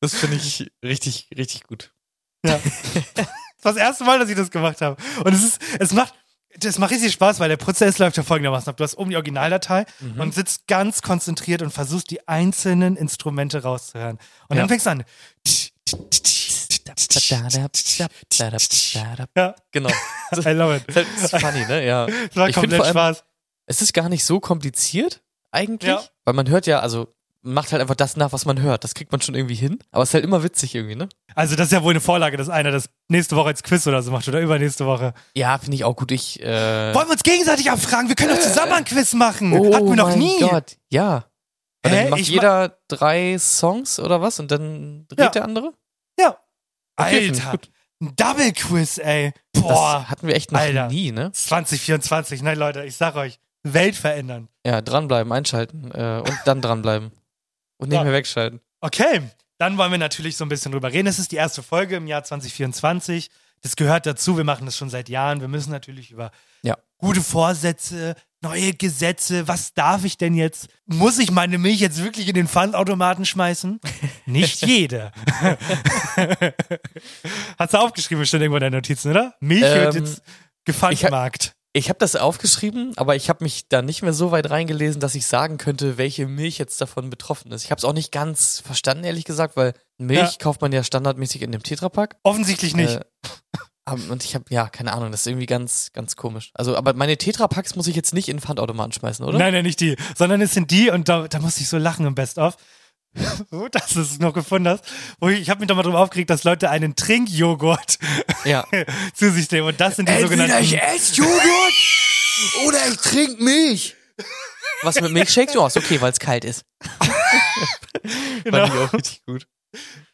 das finde ich richtig, richtig gut. Das war das erste Mal, dass ich das gemacht habe. Und es ist, es macht, das macht richtig Spaß, weil der Prozess läuft ja folgendermaßen ab. Du hast oben die Originaldatei Mhm. und sitzt ganz konzentriert und versuchst die einzelnen Instrumente rauszuhören. Und Ja. dann fängst du an. Ja, Genau. I love it. Das ist funny, ne? Ja. Das war Ich komplett allem- Spaß. Es ist gar nicht so kompliziert, eigentlich. Ja. Weil man hört ja, also, macht halt einfach das nach, was man hört. Das kriegt man schon irgendwie hin. Aber es ist halt immer witzig irgendwie, ne? Also das ist ja wohl eine Vorlage, dass einer das nächste Woche als Quiz oder so macht oder übernächste Woche. Ja, finde ich auch gut. Ich, äh, Wollen wir uns gegenseitig abfragen? Wir können doch zusammen ein Quiz machen. oh Hatten wir noch mein nie. Gott, ja. Weil Hä? dann macht Ich ma- jeder drei Songs oder was und dann dreht Ja. der andere? Okay, Alter. Ein Double Quiz, ey. Boah. Das hatten wir echt noch Alter. nie, ne? 2024. Nein, Leute, ich sag euch, weltverändernd. Ja, dranbleiben, einschalten äh, und dann dranbleiben. Und nicht Ja. mehr wegschalten. Okay, dann wollen wir natürlich so ein bisschen drüber reden. Es ist die erste Folge im Jahr 2024. Das gehört dazu. Wir machen das schon seit Jahren. Wir müssen natürlich über Ja. gute Vorsätze, neue Gesetze. Was darf ich denn jetzt? Muss ich meine Milch jetzt wirklich in den Pfandautomaten schmeißen? Nicht jede. Hast du aufgeschrieben, bestimmt irgendwo in deinen Notizen, oder? Milch wird Ähm, jetzt gefandmarkt. Ich habe das aufgeschrieben, aber ich habe mich da nicht mehr so weit reingelesen, dass ich sagen könnte, welche Milch jetzt davon betroffen ist. Ich habe es auch nicht ganz verstanden, ehrlich gesagt, weil Milch Ja. kauft man ja standardmäßig in dem Tetrapack. Offensichtlich nicht. Äh, und ich habe, ja, keine Ahnung, das ist irgendwie ganz, ganz komisch. Also, aber meine Tetrapacks muss ich jetzt nicht in den Pfandautomaten schmeißen, oder? Nein, nein, nicht die. Sondern es sind die, und da, da musste ich so lachen im Best-of. So, dass du es noch gefunden hast. Wo ich ich habe mich doch mal drüber aufgeregt, dass Leute einen Trinkjoghurt Ja. zu sich nehmen. Und das sind die sogenannten. esse Joghurt oder ich trinke Milch. Was mit Milchshake? Ja, ist okay, weil es kalt ist. genau, Fand ich auch richtig gut.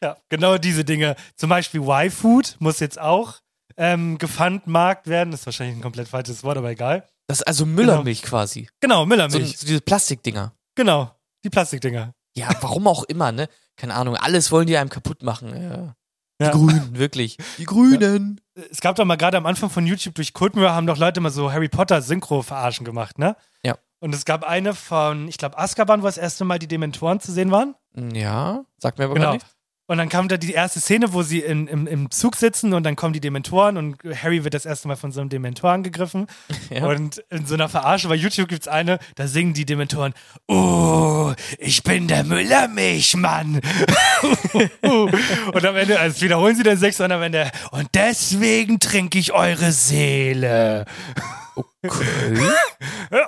ja, genau diese Dinge. Zum Beispiel Y-Food muss jetzt auch ähm, gefandmarkt werden. Das ist wahrscheinlich ein komplett falsches Wort, aber egal. Das ist also Müllermilch quasi. Genau, So, Müllermilch. so diese Plastikdinger. Genau, die Plastikdinger. Ja, warum auch immer, ne? Keine Ahnung, alles wollen die einem kaputt machen. Ja. Die Ja. Grünen, wirklich. Die Grünen. Es gab doch mal gerade am Anfang von YouTube durch Codemirror haben doch Leute mal so Harry Potter Synchro-Verarschen gemacht, ne? Ja. Und es gab eine von, ich glaube, Azkaban, wo das erste Mal die Dementoren zu sehen waren. Ja, sagt mir aber Genau. gar nichts. Und dann kam da die erste Szene, wo sie in, im, im Zug sitzen und dann kommen die Dementoren und Harry wird das erste Mal von so einem Dementor angegriffen. Ja. Und in so einer Verarsche bei YouTube gibt's eine, da singen die Dementoren, Oh, ich bin der Müllermilchmann. und am Ende, also wiederholen sie den Sechs und am Ende, und deswegen trinke ich eure Seele. Okay.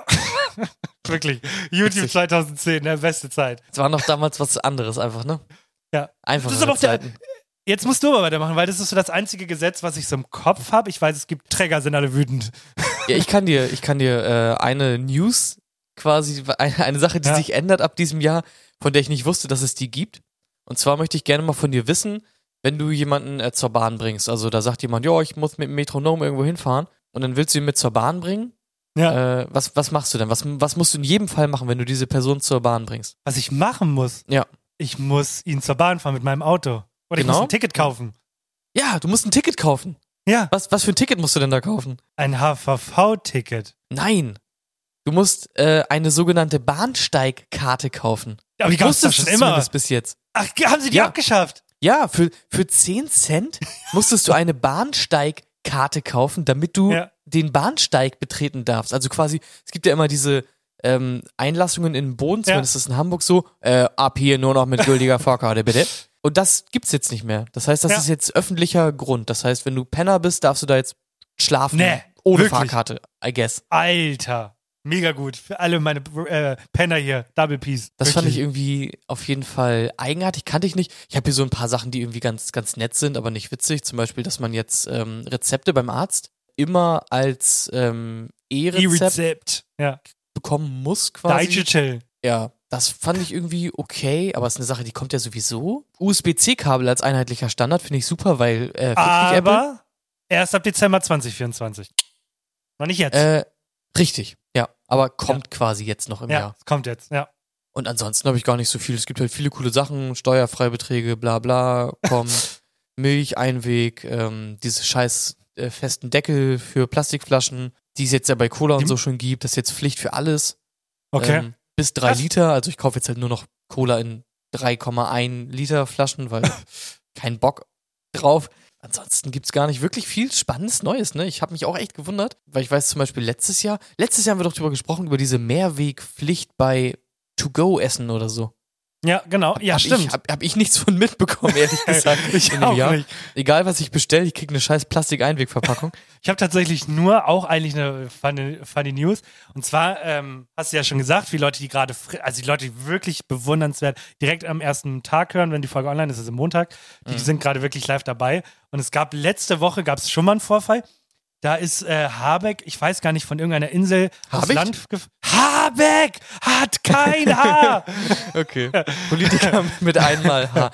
Wirklich. YouTube Witzig. 2010, ne, beste Zeit. Es war noch damals was anderes einfach, ne? Ja. Einfach Das ist aber auch der-. Jetzt musst du aber weitermachen, weil das ist so das einzige Gesetz, was ich so im Kopf habe. Ich weiß, es gibt Träger, sind alle wütend. Ja, ich kann dir, ich kann dir äh, eine News quasi, eine, eine Sache, die Ja. sich ändert ab diesem Jahr, von der ich nicht wusste, dass es die gibt. Und zwar möchte ich gerne mal von dir wissen, wenn du jemanden äh, zur Bahn bringst. Also da sagt jemand, ja, ich muss mit dem Metronom irgendwo hinfahren und dann willst du ihn mit zur Bahn bringen. Ja. Äh, was, was machst du denn? Was, was musst du in jedem Fall machen, wenn du diese Person zur Bahn bringst? Was ich machen muss, Ja. Ich muss ihn zur Bahn fahren mit meinem Auto. Oder ich Genau. muss ein Ticket kaufen. Ja, du musst ein Ticket kaufen. Ja, Was, was für ein Ticket musst du denn da kaufen? ein HVV-Ticket. Nein. Du musst äh, eine sogenannte Bahnsteigkarte kaufen. Aber die gab es schon immer. bis jetzt. Ach, haben sie die Ja. abgeschafft? Ja, für, für 10 Cent musstest du eine Bahnsteigkarte kaufen, damit du Ja. den Bahnsteig betreten darfst. Also quasi, es gibt ja immer diese ähm, Einlassungen in den Boden, zumindest ist es in Hamburg so, äh, ab hier nur noch mit gültiger Fahrkarte, bitte. Und das gibt's jetzt nicht mehr. Das heißt, das Ja. ist jetzt öffentlicher Grund. Das heißt, wenn du Penner bist, darfst du da jetzt schlafen. Nee, ohne wirklich? Fahrkarte, I guess. Alter. Mega gut. Für alle meine äh, Penner hier. Double Peace. Das fand ich Wirklich. irgendwie auf jeden Fall eigenartig, kannte ich nicht. Ich habe hier so ein paar Sachen, die irgendwie ganz, ganz nett sind, aber nicht witzig. Zum Beispiel, dass man jetzt ähm, Rezepte beim Arzt immer als ähm, E-Rezept E-Rezept. Ja. Bekommen muss quasi. Digital. Ja, das fand ich irgendwie okay, aber es ist eine Sache, die kommt ja sowieso. USB-C-Kabel als einheitlicher Standard finde ich super, weil äh. Aber erst ab Dezember 2024. Noch nicht jetzt. Äh, richtig, ja, aber kommt quasi jetzt noch im ja, Jahr. es kommt jetzt. Ja. Und ansonsten habe ich gar nicht so viel. Es gibt halt viele coole Sachen, Steuerfreibeträge, bla bla, kommt, Milch, Einweg, ähm, diese scheiß äh, festen Deckel für Plastikflaschen, die es jetzt ja bei Cola und so schon gibt. Das ist jetzt Pflicht für alles. Okay. Ähm, bis drei Krass. Liter. Also ich kaufe jetzt halt nur noch Cola in 3,1 Liter Flaschen, weil kein Bock drauf. Ansonsten gibt's gar nicht wirklich viel spannendes Neues, ne? Ich habe mich auch echt gewundert, weil ich weiß zum Beispiel letztes Jahr, letztes Jahr haben wir doch drüber gesprochen, über diese Mehrwegpflicht bei To-Go-Essen oder so. Ja, genau. Ja, hab stimmt. Ich, hab, hab ich nichts von mitbekommen, ehrlich gesagt. ich in auch Jahr. nicht. Egal, was ich bestelle, ich krieg eine scheiß Plastik-Einwegverpackung. Ich habe tatsächlich nur auch eigentlich eine funny, funny News. Und zwar, ähm, hast du ja schon gesagt, die Leute, die gerade, also die Leute, die wirklich bewundernswert direkt am ersten Tag hören, wenn die Folge online ist, ist es Montag, die sind gerade wirklich live dabei. Und es gab letzte Woche, gab es schon mal einen Vorfall. Da ist äh, Habeck, ich weiß gar nicht, von irgendeiner Insel Habeck? Land Habeck hat kein Haar! Okay. Politiker mit einmal Haar.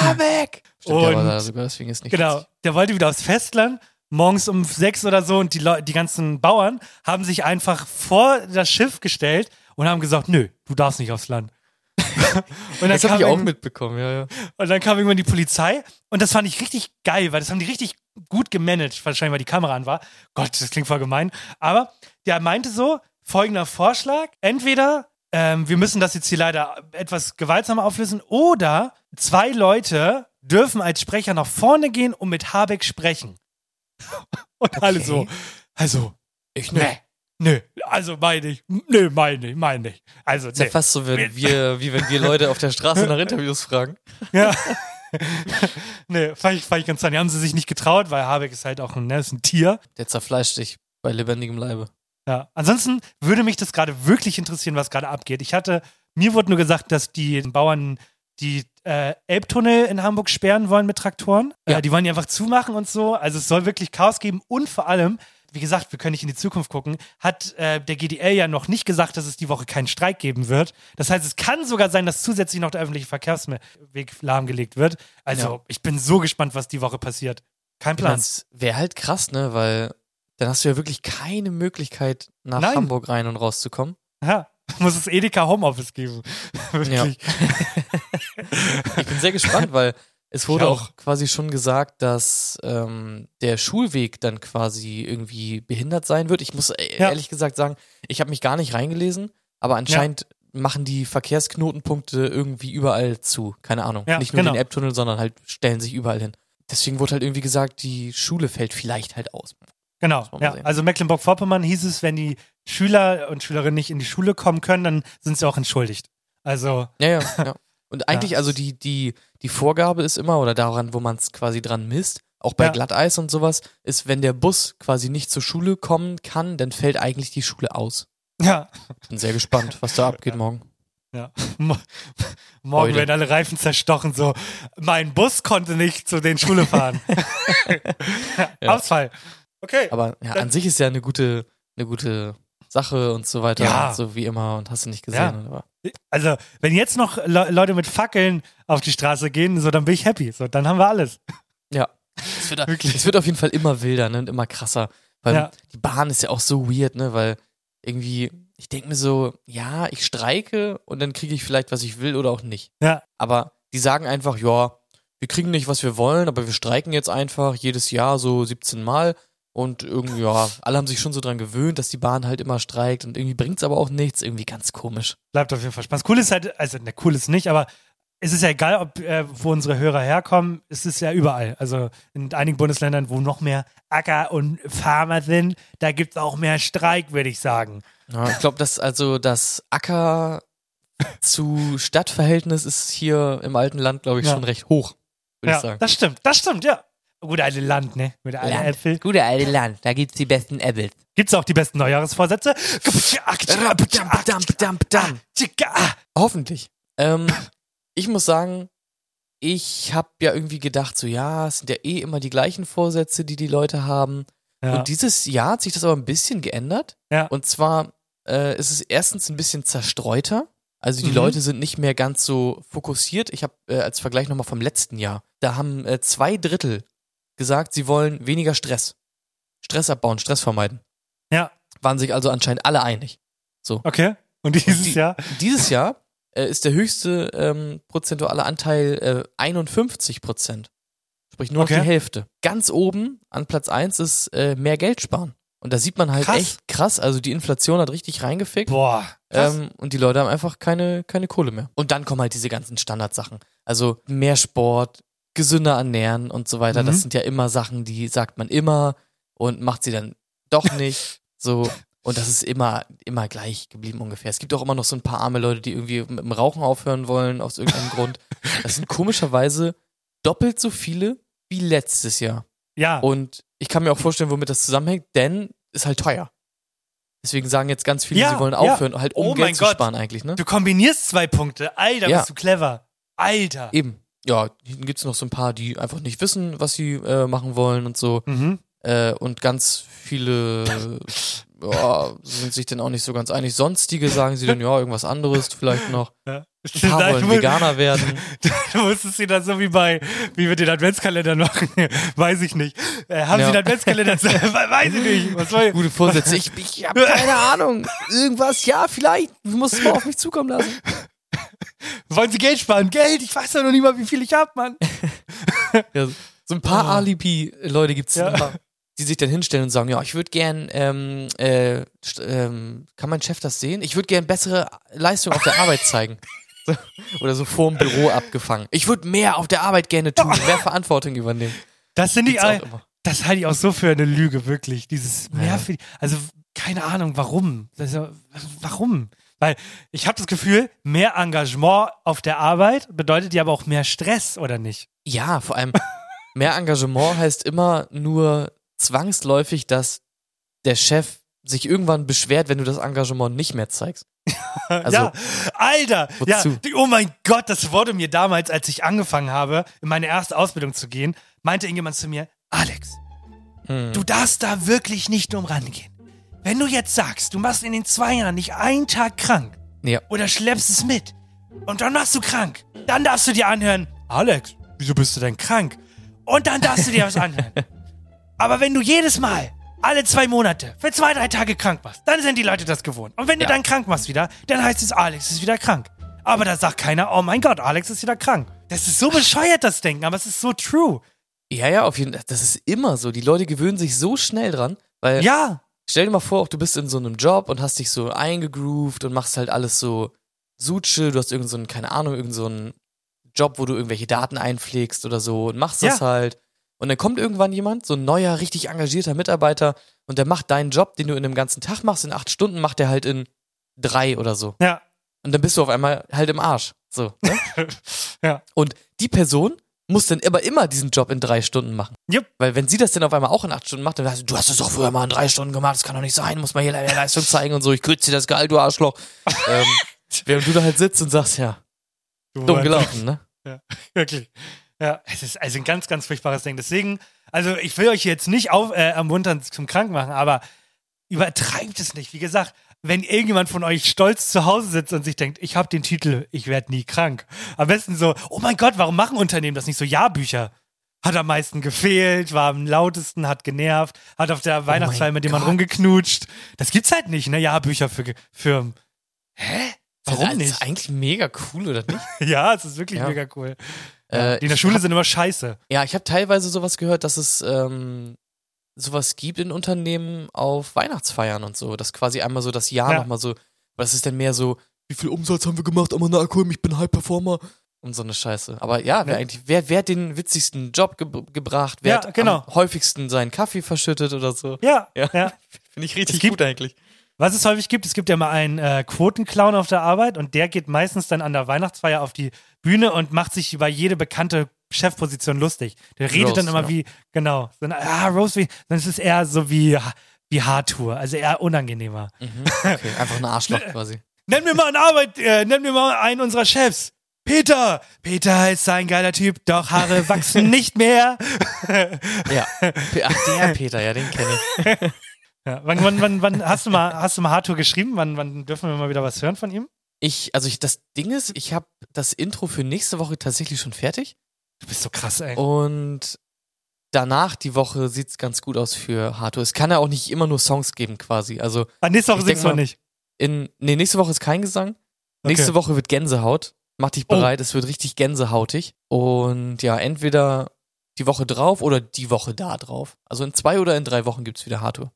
Habeck! Stimmt, ja, Und- aber da sogar deswegen ist nicht Genau. witzig. Der wollte wieder aufs Festland, morgens um sechs oder so, und die, die ganzen Bauern haben sich einfach vor das Schiff gestellt und haben gesagt, nö, du darfst nicht aufs Land. und, Das habe ich auch mitbekommen, ja, ja. und dann kam irgendwann die Polizei und das fand ich richtig geil, weil das haben die richtig gut gemanagt, wahrscheinlich weil die Kamera an war. Gott, das klingt voll gemein. Aber der meinte so, folgender Vorschlag, entweder ähm, wir müssen das jetzt hier leider etwas gewaltsamer auflösen oder zwei Leute dürfen als Sprecher nach vorne gehen und mit Habeck sprechen. und alle Okay. so, also, Ich nee, nö, also meine ich, nö, meine ich, meine ich. Also, Ist ja nee. fast so, wenn wir, wie wenn wir Leute auf der Straße nach Interviews fragen. Ja. nee, fand ich, fand ich ganz toll. Die haben sie sich nicht getraut, weil Habeck ist halt auch ein, ne, ist ein Tier. Der zerfleischt dich bei lebendigem Leibe. Ja. Ansonsten würde mich das gerade wirklich interessieren, was gerade abgeht. Ich hatte, mir wurde nur gesagt, dass die Bauern die äh, Elbtunnel in Hamburg sperren wollen mit Traktoren. Ja. Äh, die wollen die einfach zumachen und so. Also es soll wirklich Chaos geben und vor allem, wie gesagt, wir können nicht in die Zukunft gucken, hat äh, der GDL ja noch nicht gesagt, dass es die Woche keinen Streik geben wird. Das heißt, es kann sogar sein, dass zusätzlich noch der öffentliche Verkehrsweg lahmgelegt wird. Also Ja. ich bin so gespannt, was die Woche passiert. Kein Plan. Das wäre halt krass, ne? Weil dann hast du ja wirklich keine Möglichkeit, nach Nein. Hamburg rein und rauszukommen. Ja. Muss es Edeka Homeoffice geben. Wirklich. Ich bin sehr gespannt, weil es wurde auch. auch. quasi schon gesagt, dass ähm, der Schulweg dann quasi irgendwie behindert sein wird. Ich muss äh, Ja. ehrlich gesagt sagen, ich habe mich gar nicht reingelesen, aber anscheinend machen die Verkehrsknotenpunkte irgendwie überall zu. Keine Ahnung. Ja, nicht nur genau. den App-Tunnel, sondern halt stellen sich überall hin. Deswegen wurde halt irgendwie gesagt, die Schule fällt vielleicht halt aus. Genau, ja. sehen. Also Mecklenburg-Vorpommern hieß es, wenn die Schüler und Schülerinnen nicht in die Schule kommen können, dann sind sie auch entschuldigt. Also, Ja, ja, ja. Und eigentlich, also die, die, die Vorgabe ist immer, oder daran, wo man es quasi dran misst, auch bei Ja. Glatteis und sowas, ist, wenn der Bus quasi nicht zur Schule kommen kann, dann fällt eigentlich die Schule aus. ja. Bin sehr gespannt, was da abgeht morgen. ja. Mo- Morgen Heute. werden alle Reifen zerstochen, so, mein Bus konnte nicht zu den Schule fahren. Ja. Ausfall. Okay. Aber ja, an sich ist ja eine gute, eine gute Sache und so weiter, Ja. so wie immer und hast du nicht gesehen. Ja. Also, wenn jetzt noch Le Leute mit Fackeln auf die Straße gehen, so, dann bin ich happy. So, dann haben wir alles. ja. Es wird, Wirklich. es wird auf jeden Fall immer wilder ne, und immer krasser. Weil Ja. die Bahn ist ja auch so weird, ne? Weil irgendwie, ich denke mir so, ja, ich streike und dann kriege ich vielleicht, was ich will oder auch nicht. Ja. Aber die sagen einfach, ja, wir kriegen nicht, was wir wollen, aber wir streiken jetzt einfach jedes Jahr so 17 Mal. Und irgendwie, ja, alle haben sich schon so dran gewöhnt, dass die Bahn halt immer streikt und irgendwie bringt's aber auch nichts. Irgendwie ganz komisch. Bleibt auf jeden Fall Spaß. Cool ist halt, also, ne, cool ist nicht, aber es ist ja egal, ob, äh, wo unsere Hörer herkommen, es ist ja überall. Also in einigen Bundesländern, wo noch mehr Acker und Farmer sind, da gibt es auch mehr Streik, würde ich sagen. Ja, ich glaube, dass also das Acker zu Stadtverhältnis ist hier im alten Land, glaube ich, Ja. schon recht hoch, würde Ja, ich sagen. das stimmt, das stimmt, ja. Gute alte Land, ne? Mit alten Land. Äpfel. Gute alte Land, da gibt's die besten Apples. Gibt's auch die besten Neujahresvorsätze? Hoffentlich. Ähm, ich muss sagen, ich habe ja irgendwie gedacht, so ja, es sind ja eh immer die gleichen Vorsätze, die die Leute haben. Ja. Und dieses Jahr hat sich das aber ein bisschen geändert. Ja. Und zwar äh, ist es erstens ein bisschen zerstreuter. Also die Mhm. Leute sind nicht mehr ganz so fokussiert. Ich habe äh, als Vergleich nochmal vom letzten Jahr, da haben äh, zwei Drittel gesagt, sie wollen weniger Stress. Stress abbauen, Stress vermeiden. Ja. Waren sich also anscheinend alle einig. Okay. Und dieses die- Jahr? Dieses Jahr äh, ist der höchste ähm, prozentuale Anteil äh, 51 Prozent. Sprich nur noch Okay. die Hälfte. Ganz oben an Platz 1 ist äh, mehr Geld sparen. Und da sieht man halt Krass. echt krass, also die Inflation hat richtig reingefickt. Boah. Ähm, und die Leute haben einfach keine, keine Kohle mehr. Und dann kommen halt diese ganzen Standardsachen. Also mehr Sport, gesünder ernähren und so weiter. Mhm. Das sind ja immer Sachen, die sagt man immer und macht sie dann doch nicht. so. Und das ist immer, immer gleich geblieben ungefähr. Es gibt auch immer noch so ein paar arme Leute, die irgendwie mit dem Rauchen aufhören wollen, aus irgendeinem Grund. Das sind komischerweise doppelt so viele wie letztes Jahr. ja. Und ich kann mir auch vorstellen, womit das zusammenhängt, denn ist halt teuer. Deswegen sagen jetzt ganz viele, Ja, sie wollen ja. aufhören, halt um Oh Geld mein zu Gott. sparen eigentlich, ne? Du kombinierst zwei Punkte. Alter, Ja. bist du clever. Alter. Eben. Ja, hier gibt's noch so ein paar, die einfach nicht wissen, was sie äh, machen wollen und so. Mhm. Äh, und ganz viele ja, sind sich dann auch nicht so ganz einig. Sonstige sagen sie dann, ja, irgendwas anderes vielleicht noch. Ja. Ein paar wollen Veganer werden. du musstest sie dann so wie bei, wie wir den Adventskalender machen. Weiß ich nicht. Äh, haben Ja. sie den Adventskalender? Weiß ich nicht. Was soll Gute Vorsätze. Ich, ich habe keine Ahnung. Irgendwas, ja, vielleicht. Du musst es mal auf mich zukommen lassen. Wollen sie Geld sparen? Geld? Ich weiß ja noch nicht mal, wie viel ich hab, Mann. Ja, so ein paar Oh. Alibi-Leute gibt's Ja. immer, die sich dann hinstellen und sagen, ja, ich würde gern, ähm, äh, ähm, kann mein Chef das sehen? Ich würde gern bessere Leistung auf der Arbeit zeigen. So, Oder so vorm Büro abgefangen. Ich würde mehr auf der Arbeit gerne tun, mehr Verantwortung übernehmen. Das sind die, immer. das halte ich auch so für eine Lüge, wirklich. Dieses mehr Ja. für die, also keine Ahnung, warum. Also, warum? Weil ich habe das Gefühl, mehr Engagement auf der Arbeit bedeutet ja aber auch mehr Stress, oder nicht? Ja, vor allem mehr Engagement heißt immer nur zwangsläufig, dass der Chef sich irgendwann beschwert, wenn du das Engagement nicht mehr zeigst. Also, ja, Alter, ja, wozu? die- oh mein Gott, das wurde mir damals, als ich angefangen habe, in meine erste Ausbildung zu gehen, meinte irgendjemand zu mir, Alex, hm, du darfst da wirklich nicht drum rangehen. Wenn du jetzt sagst, du machst in den zwei Jahren nicht einen Tag krank ja, oder schleppst es mit und dann machst du krank, dann darfst du dir anhören, Alex, wieso bist du denn krank? Und dann darfst du dir was anhören. Aber wenn du jedes Mal alle zwei Monate für zwei, drei Tage krank machst, dann sind die Leute das gewohnt. Und wenn du Ja. dann krank machst wieder, dann heißt es, Alex ist wieder krank. Aber da sagt keiner, oh mein Gott, Alex ist wieder krank. Das ist so bescheuert, das Denken, aber es ist so true. Ja, ja, auf jeden Fall. Das ist immer so. Die Leute gewöhnen sich so schnell dran, weil Ja, stell dir mal vor, auch du bist in so einem Job und hast dich so eingegroovt und machst halt alles so Suche, du hast irgend so einen, keine Ahnung, irgend so einen Job, wo du irgendwelche Daten einpflegst oder so und machst das Ja. halt. Und dann kommt irgendwann jemand, so ein neuer, richtig engagierter Mitarbeiter und der macht deinen Job, den du in einem ganzen Tag machst, in acht Stunden, macht er halt in drei oder so. ja, Und dann bist du auf einmal halt im Arsch. So. Ne? Ja. Und die Person muss dann aber immer diesen Job in drei Stunden machen. Jupp. Weil wenn sie das dann auf einmal auch in acht Stunden macht, dann sagst du, du hast es doch früher mal in drei Stunden gemacht, das kann doch nicht sein, muss mal hier deine Leistung zeigen und so, ich grüße dir das Gehalt, du Arschloch. ähm, während du da halt sitzt und sagst, ja, dumm gelaufen, ne? Wirklich. Ja, es ist also ein ganz, ganz furchtbares Ding. Deswegen, also ich will euch jetzt nicht auf, äh, ermuntern zum Krank machen, aber übertreibt es nicht. Wie gesagt, wenn irgendjemand von euch stolz zu Hause sitzt und sich denkt, ich habe den Titel, ich werde nie krank. Am besten so, oh mein Gott, warum machen Unternehmen das nicht so? Jahrbücher. Hat am meisten gefehlt, war am lautesten, hat genervt, hat auf der Weihnachtsfeier mit jemandem rumgeknutscht. Das gibt's halt nicht, ne? Jahrbücher für Firmen. Hä? Warum das ist nicht? eigentlich mega cool, oder nicht? Ja, es ist wirklich Ja. mega cool. Äh, die in der Schule hab- sind immer scheiße. Ja, ich habe teilweise sowas gehört, dass es ähm, sowas gibt in Unternehmen auf Weihnachtsfeiern und so, dass quasi einmal so das Jahr Ja. nochmal so, das ist dann mehr so, wie viel Umsatz haben wir gemacht, Ammoniakum, ich bin High Performer und so eine Scheiße. Aber ja, wer Ja. eigentlich, wer, wer hat den witzigsten Job ge gebracht, wer Ja, hat genau. am häufigsten seinen Kaffee verschüttet oder so. Ja, Ja. ja. Finde ich richtig gibt- gut eigentlich. Was es häufig gibt, es gibt ja mal einen äh, Quotenclown auf der Arbeit und der geht meistens dann an der Weihnachtsfeier auf die Bühne und macht sich über jede bekannte Chefposition lustig. Der redet dann immer ja. wie, genau, so, ah, Rose, wie, dann ist es eher so wie, wie Hardtour, also eher unangenehmer. Mhm. Okay, einfach ein Arschloch quasi. Nenn mir mal einen Arbeit, äh, nenn mir mal einen unserer Chefs. Peter! Peter ist ein geiler Typ, doch Haare wachsen nicht mehr. Ja. Ach, der Peter, ja, den kenne ich. Ja, wann, wann, wann, wann hast du mal, hast du mal Hardtour geschrieben? Wann, wann dürfen wir mal wieder was hören von ihm? Ich, also ich, das Ding ist, ich habe das Intro für nächste Woche tatsächlich schon fertig. Du bist so krass, ey. Und danach die Woche sieht's ganz gut aus für Hardtour. Es kann ja auch nicht immer nur Songs geben, quasi. Also Ah, nächste Woche singst du mal- nicht. in, nee, nächste Woche ist kein Gesang. Nächste Okay. Woche wird Gänsehaut. Mach dich Oh. bereit, es wird richtig gänsehautig. Und ja, entweder die Woche drauf oder die Woche da drauf. Also in zwei oder in drei Wochen gibt's wieder Hardtour.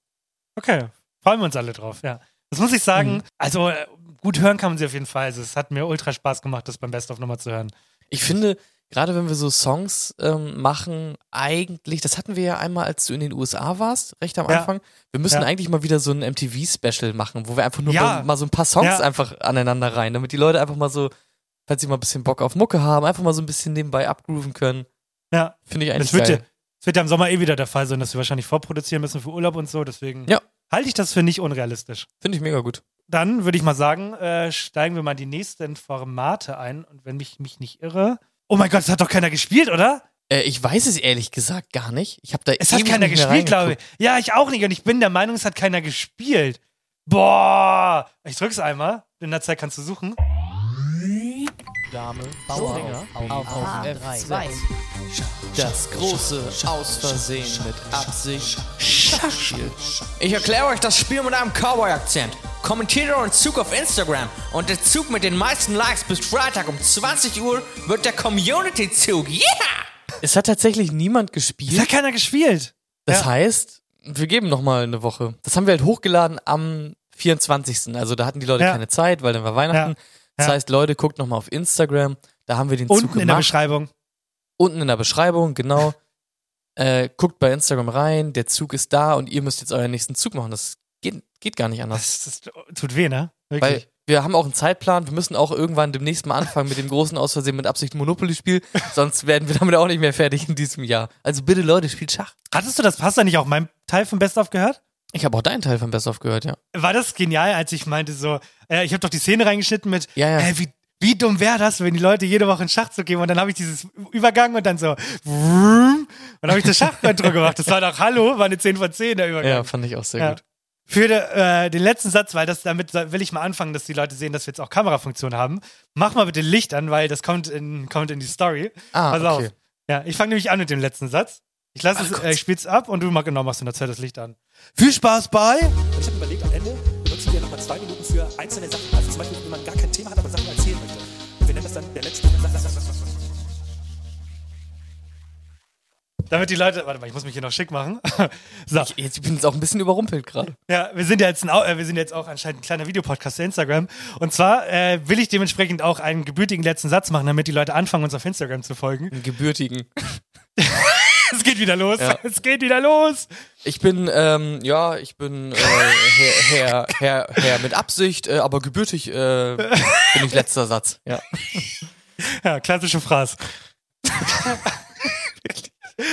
Okay, freuen wir uns alle drauf, ja. Das muss ich sagen. Mhm. Also äh, gut hören kann man sie auf jeden Fall. Also, es hat mir ultra Spaß gemacht, das beim Best of nochmal zu hören. Ich finde, gerade wenn wir so Songs ähm, machen, eigentlich, das hatten wir ja einmal, als du in den USA warst, recht am Ja. Anfang. Wir müssen Ja. eigentlich mal wieder so ein MTV-Special machen, wo wir einfach nur Ja. mal, so ein paar Songs einfach aneinander rein, damit die Leute einfach mal so, falls sie mal ein bisschen Bock auf Mucke haben, einfach mal so ein bisschen nebenbei abgrooven können. Ja, Finde ich eigentlich das wird, ja, geil. das wird ja im Sommer eh wieder der Fall sein, dass wir wahrscheinlich vorproduzieren müssen für Urlaub und so. Deswegen Ja. halte ich das für nicht unrealistisch. Finde ich mega gut. Dann würde ich mal sagen, äh, steigen wir mal die nächsten Formate ein. Und wenn mich, mich nicht irre. Oh mein Gott, das hat doch keiner gespielt, oder? Äh, ich weiß es ehrlich gesagt gar nicht. Ich habe da Es hat keiner gespielt, glaube ich. Ja, ich auch nicht. Und ich bin der Meinung, es hat keiner gespielt. Boah. Ich drück's einmal. In der Zeit kannst du suchen. Dame, Bauer auf, auf, auf A3. Das große Aus Versehen mit Absicht Schachspiel. Ich erkläre euch das Spiel mit einem Cowboy-Akzent. Kommentiert euren Zug auf Instagram und der Zug mit den meisten Likes bis Freitag um 20 Uhr wird der Community-Zug. Yeah! Es hat tatsächlich niemand Es gespielt. hat keiner gespielt. Das Ja. heißt, wir geben noch mal eine Woche. Das haben wir halt hochgeladen am 24. Also da hatten die Leute Ja. keine Zeit, weil dann war Weihnachten. Das Ja. heißt, Leute, guckt noch mal auf Instagram. Da haben wir den Zug Unten in der Beschreibung. unten in der Beschreibung, genau. äh, guckt bei Instagram rein, der Zug ist da und ihr müsst jetzt euren nächsten Zug machen. Das geht, geht gar nicht anders. Das, das tut weh, ne? Weil Wirklich. wir haben auch einen Zeitplan, wir müssen auch irgendwann demnächst mal anfangen mit dem großen Aus Versehen mit Absicht Monopoly-Spiel, sonst werden wir damit auch nicht mehr fertig in diesem Jahr. Also bitte Leute, spielt Schach. Hattest du das Pasta nicht auch meinem Teil von Best of gehört? Ich habe auch deinen Teil von Best of gehört, ja. War das genial, als ich meinte so, äh, ich habe doch die Szene reingeschnitten mit, Ja, ja. Äh, wie, wie dumm wäre das, wenn die Leute jede Woche einen Schachzug geben und dann habe ich dieses Übergang und dann so, vroom, und dann habe ich das Schachkontrolle gemacht. Das war doch Hallo, war eine 10 von 10 der Übergang. Ja, fand ich auch sehr Ja. gut. Für äh, den letzten Satz, weil das damit will ich mal anfangen, dass die Leute sehen, dass wir jetzt auch Kamerafunktion haben. Mach mal bitte Licht an, weil das kommt in, kommt in die Story. Ah, Pass okay. auf. Ja, ich fange nämlich an mit dem letzten Satz. Ich lasse es, äh, ich spiel's ab und du mach, genau machst in der Zeit das Licht an. Viel Spaß bei. Ich habe überlegt, am Ende benutzen wir nochmal zwei Minuten für einzelne Sachen. Also zum Beispiel, wenn man gar kein Thema hat, aber Sachen erzählen möchte. Und wir nennen das dann der letzte. Damit die Leute, warte mal, ich muss mich hier noch schick machen. so, Ich, jetzt, ich bin jetzt auch ein bisschen überrumpelt gerade. ja, wir sind ja jetzt, ein, äh, wir sind jetzt auch anscheinend ein kleiner Videopodcast für Instagram. Und zwar äh, will ich dementsprechend auch einen gebürtigen letzten Satz machen, damit die Leute anfangen, uns auf Instagram zu folgen. Einen gebürtigen. es geht wieder los. Ja. Es geht wieder los. Ich bin, ähm, ja, ich bin äh, Herr, Herr, Herr, Herr mit Absicht, äh, aber gebürtig äh, bin ich letzter Satz. Ja. Ja, klassische Phrase.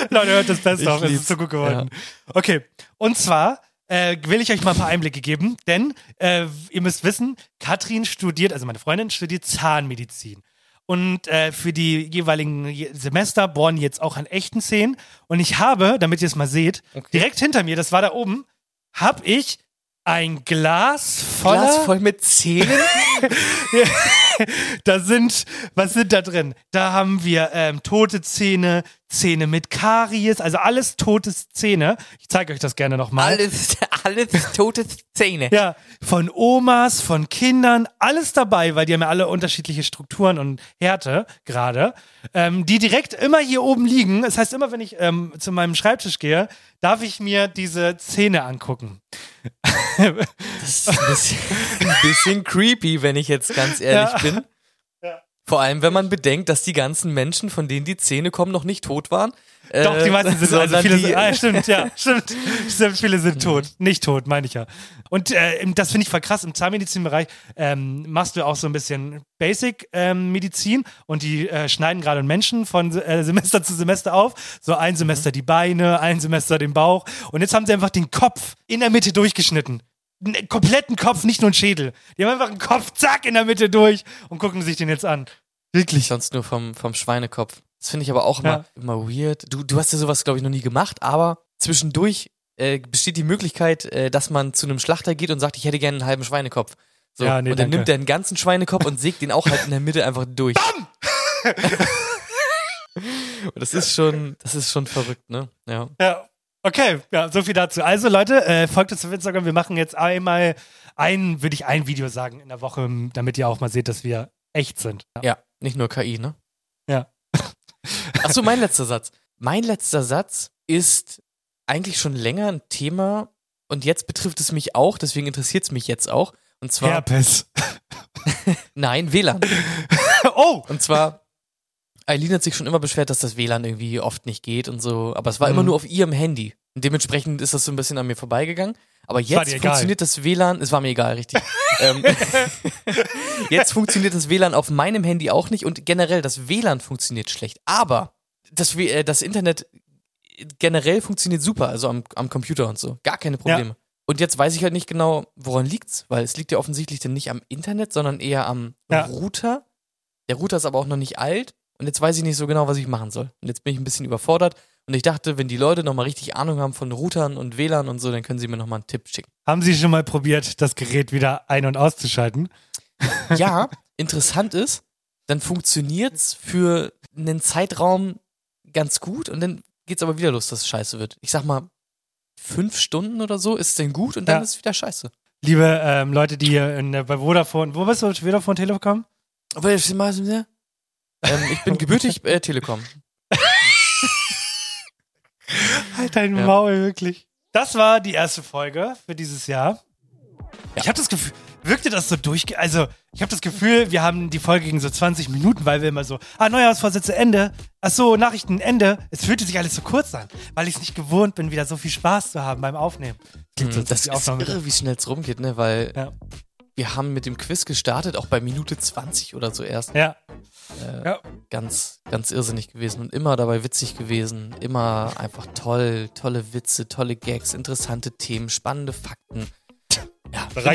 Leute, hört das Beste auf, es ist so gut geworden. Okay, und zwar äh, will ich euch mal ein paar Einblicke geben, denn äh, ihr müsst wissen, Katrin studiert, also meine Freundin studiert Zahnmedizin. Und äh, für die jeweiligen Je- Semester bohren jetzt auch an echten Zähnen. Und ich habe, damit ihr es mal seht, direkt hinter mir, das war da oben, habe ich ein Glas voller Glas voll mit Zähnen? da sind, was sind da drin? Da haben wir ähm, tote Zähne, Zähne mit Karies, also alles tote Zähne. Ich zeige euch das gerne nochmal. Alles, alles tote Zähne. Ja, von Omas, von Kindern, alles dabei, weil die haben ja alle unterschiedliche Strukturen und Härte gerade, ähm, die direkt immer hier oben liegen. Das heißt, immer wenn ich ähm, zu meinem Schreibtisch gehe, darf ich mir diese Zähne angucken. Das ist ein bisschen, ein bisschen creepy, wenn ich jetzt ganz ehrlich Ja. bin. Vor allem, wenn man bedenkt, dass die ganzen Menschen, von denen die Zähne kommen, noch nicht tot waren. Doch, Äh, die meisten sind, also viele sind, ah, stimmt, ja, stimmt, stimmt, viele sind tot, nicht tot, meine ich ja. Und äh, das finde ich voll krass, im Zahnmedizinbereich ähm, machst du auch so ein bisschen Basic-Medizin und die äh, schneiden gerade Menschen von äh, Semester zu Semester auf, so ein Semester die Beine, ein Semester den Bauch. Und jetzt haben sie einfach den Kopf in der Mitte durchgeschnitten. Einen kompletten Kopf, nicht nur einen Schädel. Die haben einfach einen Kopf, zack, in der Mitte durch und gucken sich den jetzt an. Wirklich. sonst nur vom, vom Schweinekopf. Das finde ich aber auch immer, Ja. immer weird. Du, du hast ja sowas, glaube ich, noch nie gemacht, aber zwischendurch äh, besteht die Möglichkeit, äh, dass man zu einem Schlachter geht und sagt, ich hätte gerne einen halben Schweinekopf. So, Ja, nee, und dann danke. nimmt er einen ganzen Schweinekopf und sägt den auch halt in der Mitte einfach durch. und das ist schon, das ist schon verrückt, ne? Ja. Ja. Okay, ja, so viel dazu. Also Leute, äh, folgt uns auf Instagram. Wir machen jetzt einmal ein, würde ich ein Video sagen in der Woche, damit ihr auch mal seht, dass wir echt sind. Ja, nicht nur KI, ne? Ja. Achso, mein letzter Satz. Mein letzter Satz ist eigentlich schon länger ein Thema und jetzt betrifft es mich auch, deswegen interessiert es mich jetzt auch. Und zwar, Herpes. nein, WLAN. oh! Und zwar, Eileen hat sich schon immer beschwert, dass das WLAN irgendwie oft nicht geht und so, aber es war immer Mhm. nur auf ihrem Handy. Und dementsprechend ist das so ein bisschen an mir vorbeigegangen. Aber jetzt funktioniert das WLAN, es war mir egal, richtig. ähm, jetzt funktioniert das WLAN auf meinem Handy auch nicht und generell das WLAN funktioniert schlecht. Aber das, äh, das Internet generell funktioniert super, also am, am Computer und so. Gar keine Probleme. Und jetzt weiß ich halt nicht genau, woran liegt's, weil es liegt ja offensichtlich dann nicht am Internet, sondern eher am Ja. Router. Der Router ist aber auch noch nicht alt und jetzt weiß ich nicht so genau, was ich machen soll. Und jetzt bin ich ein bisschen überfordert und ich dachte, wenn die Leute nochmal richtig Ahnung haben von Routern und WLAN und so, dann können sie mir nochmal einen Tipp schicken. Haben Sie schon mal probiert, das Gerät wieder ein- und auszuschalten? Ja, interessant ist, dann funktioniert's für einen Zeitraum ganz gut und dann geht's aber wieder los, dass es scheiße wird. Ich sag mal, fünf Stunden oder so ist es denn gut und dann Ja. ist es wieder scheiße. Liebe ähm, Leute, die hier in, bei Vodafone, wo bist du? Vodafone Telekom? Aber ich, ähm, ich bin gebürtig äh, Telekom. Halt dein Ja. Maul, wirklich. Das war die erste Folge für dieses Jahr. Ich habe das Gefühl, wirkte das so durch, also ich habe das Gefühl, wir haben die Folge gegen so 20 Minuten, weil wir immer so, ah, Neujahrsvorsätze Ende, ach so, Nachrichten Ende. Es fühlte sich alles so kurz an, weil ich es nicht gewohnt bin, wieder so viel Spaß zu haben beim Aufnehmen. Klingt so, Das ist irre, wie schnell es rumgeht, ne? Weil Ja. wir haben mit dem Quiz gestartet, auch bei Minute 20 oder so erst. Ja, Äh, Ja. Ganz, ganz irrsinnig gewesen und immer dabei witzig gewesen. Immer einfach toll, tolle Witze, tolle Gags, interessante Themen, spannende Fakten. Ja, Bereichernd.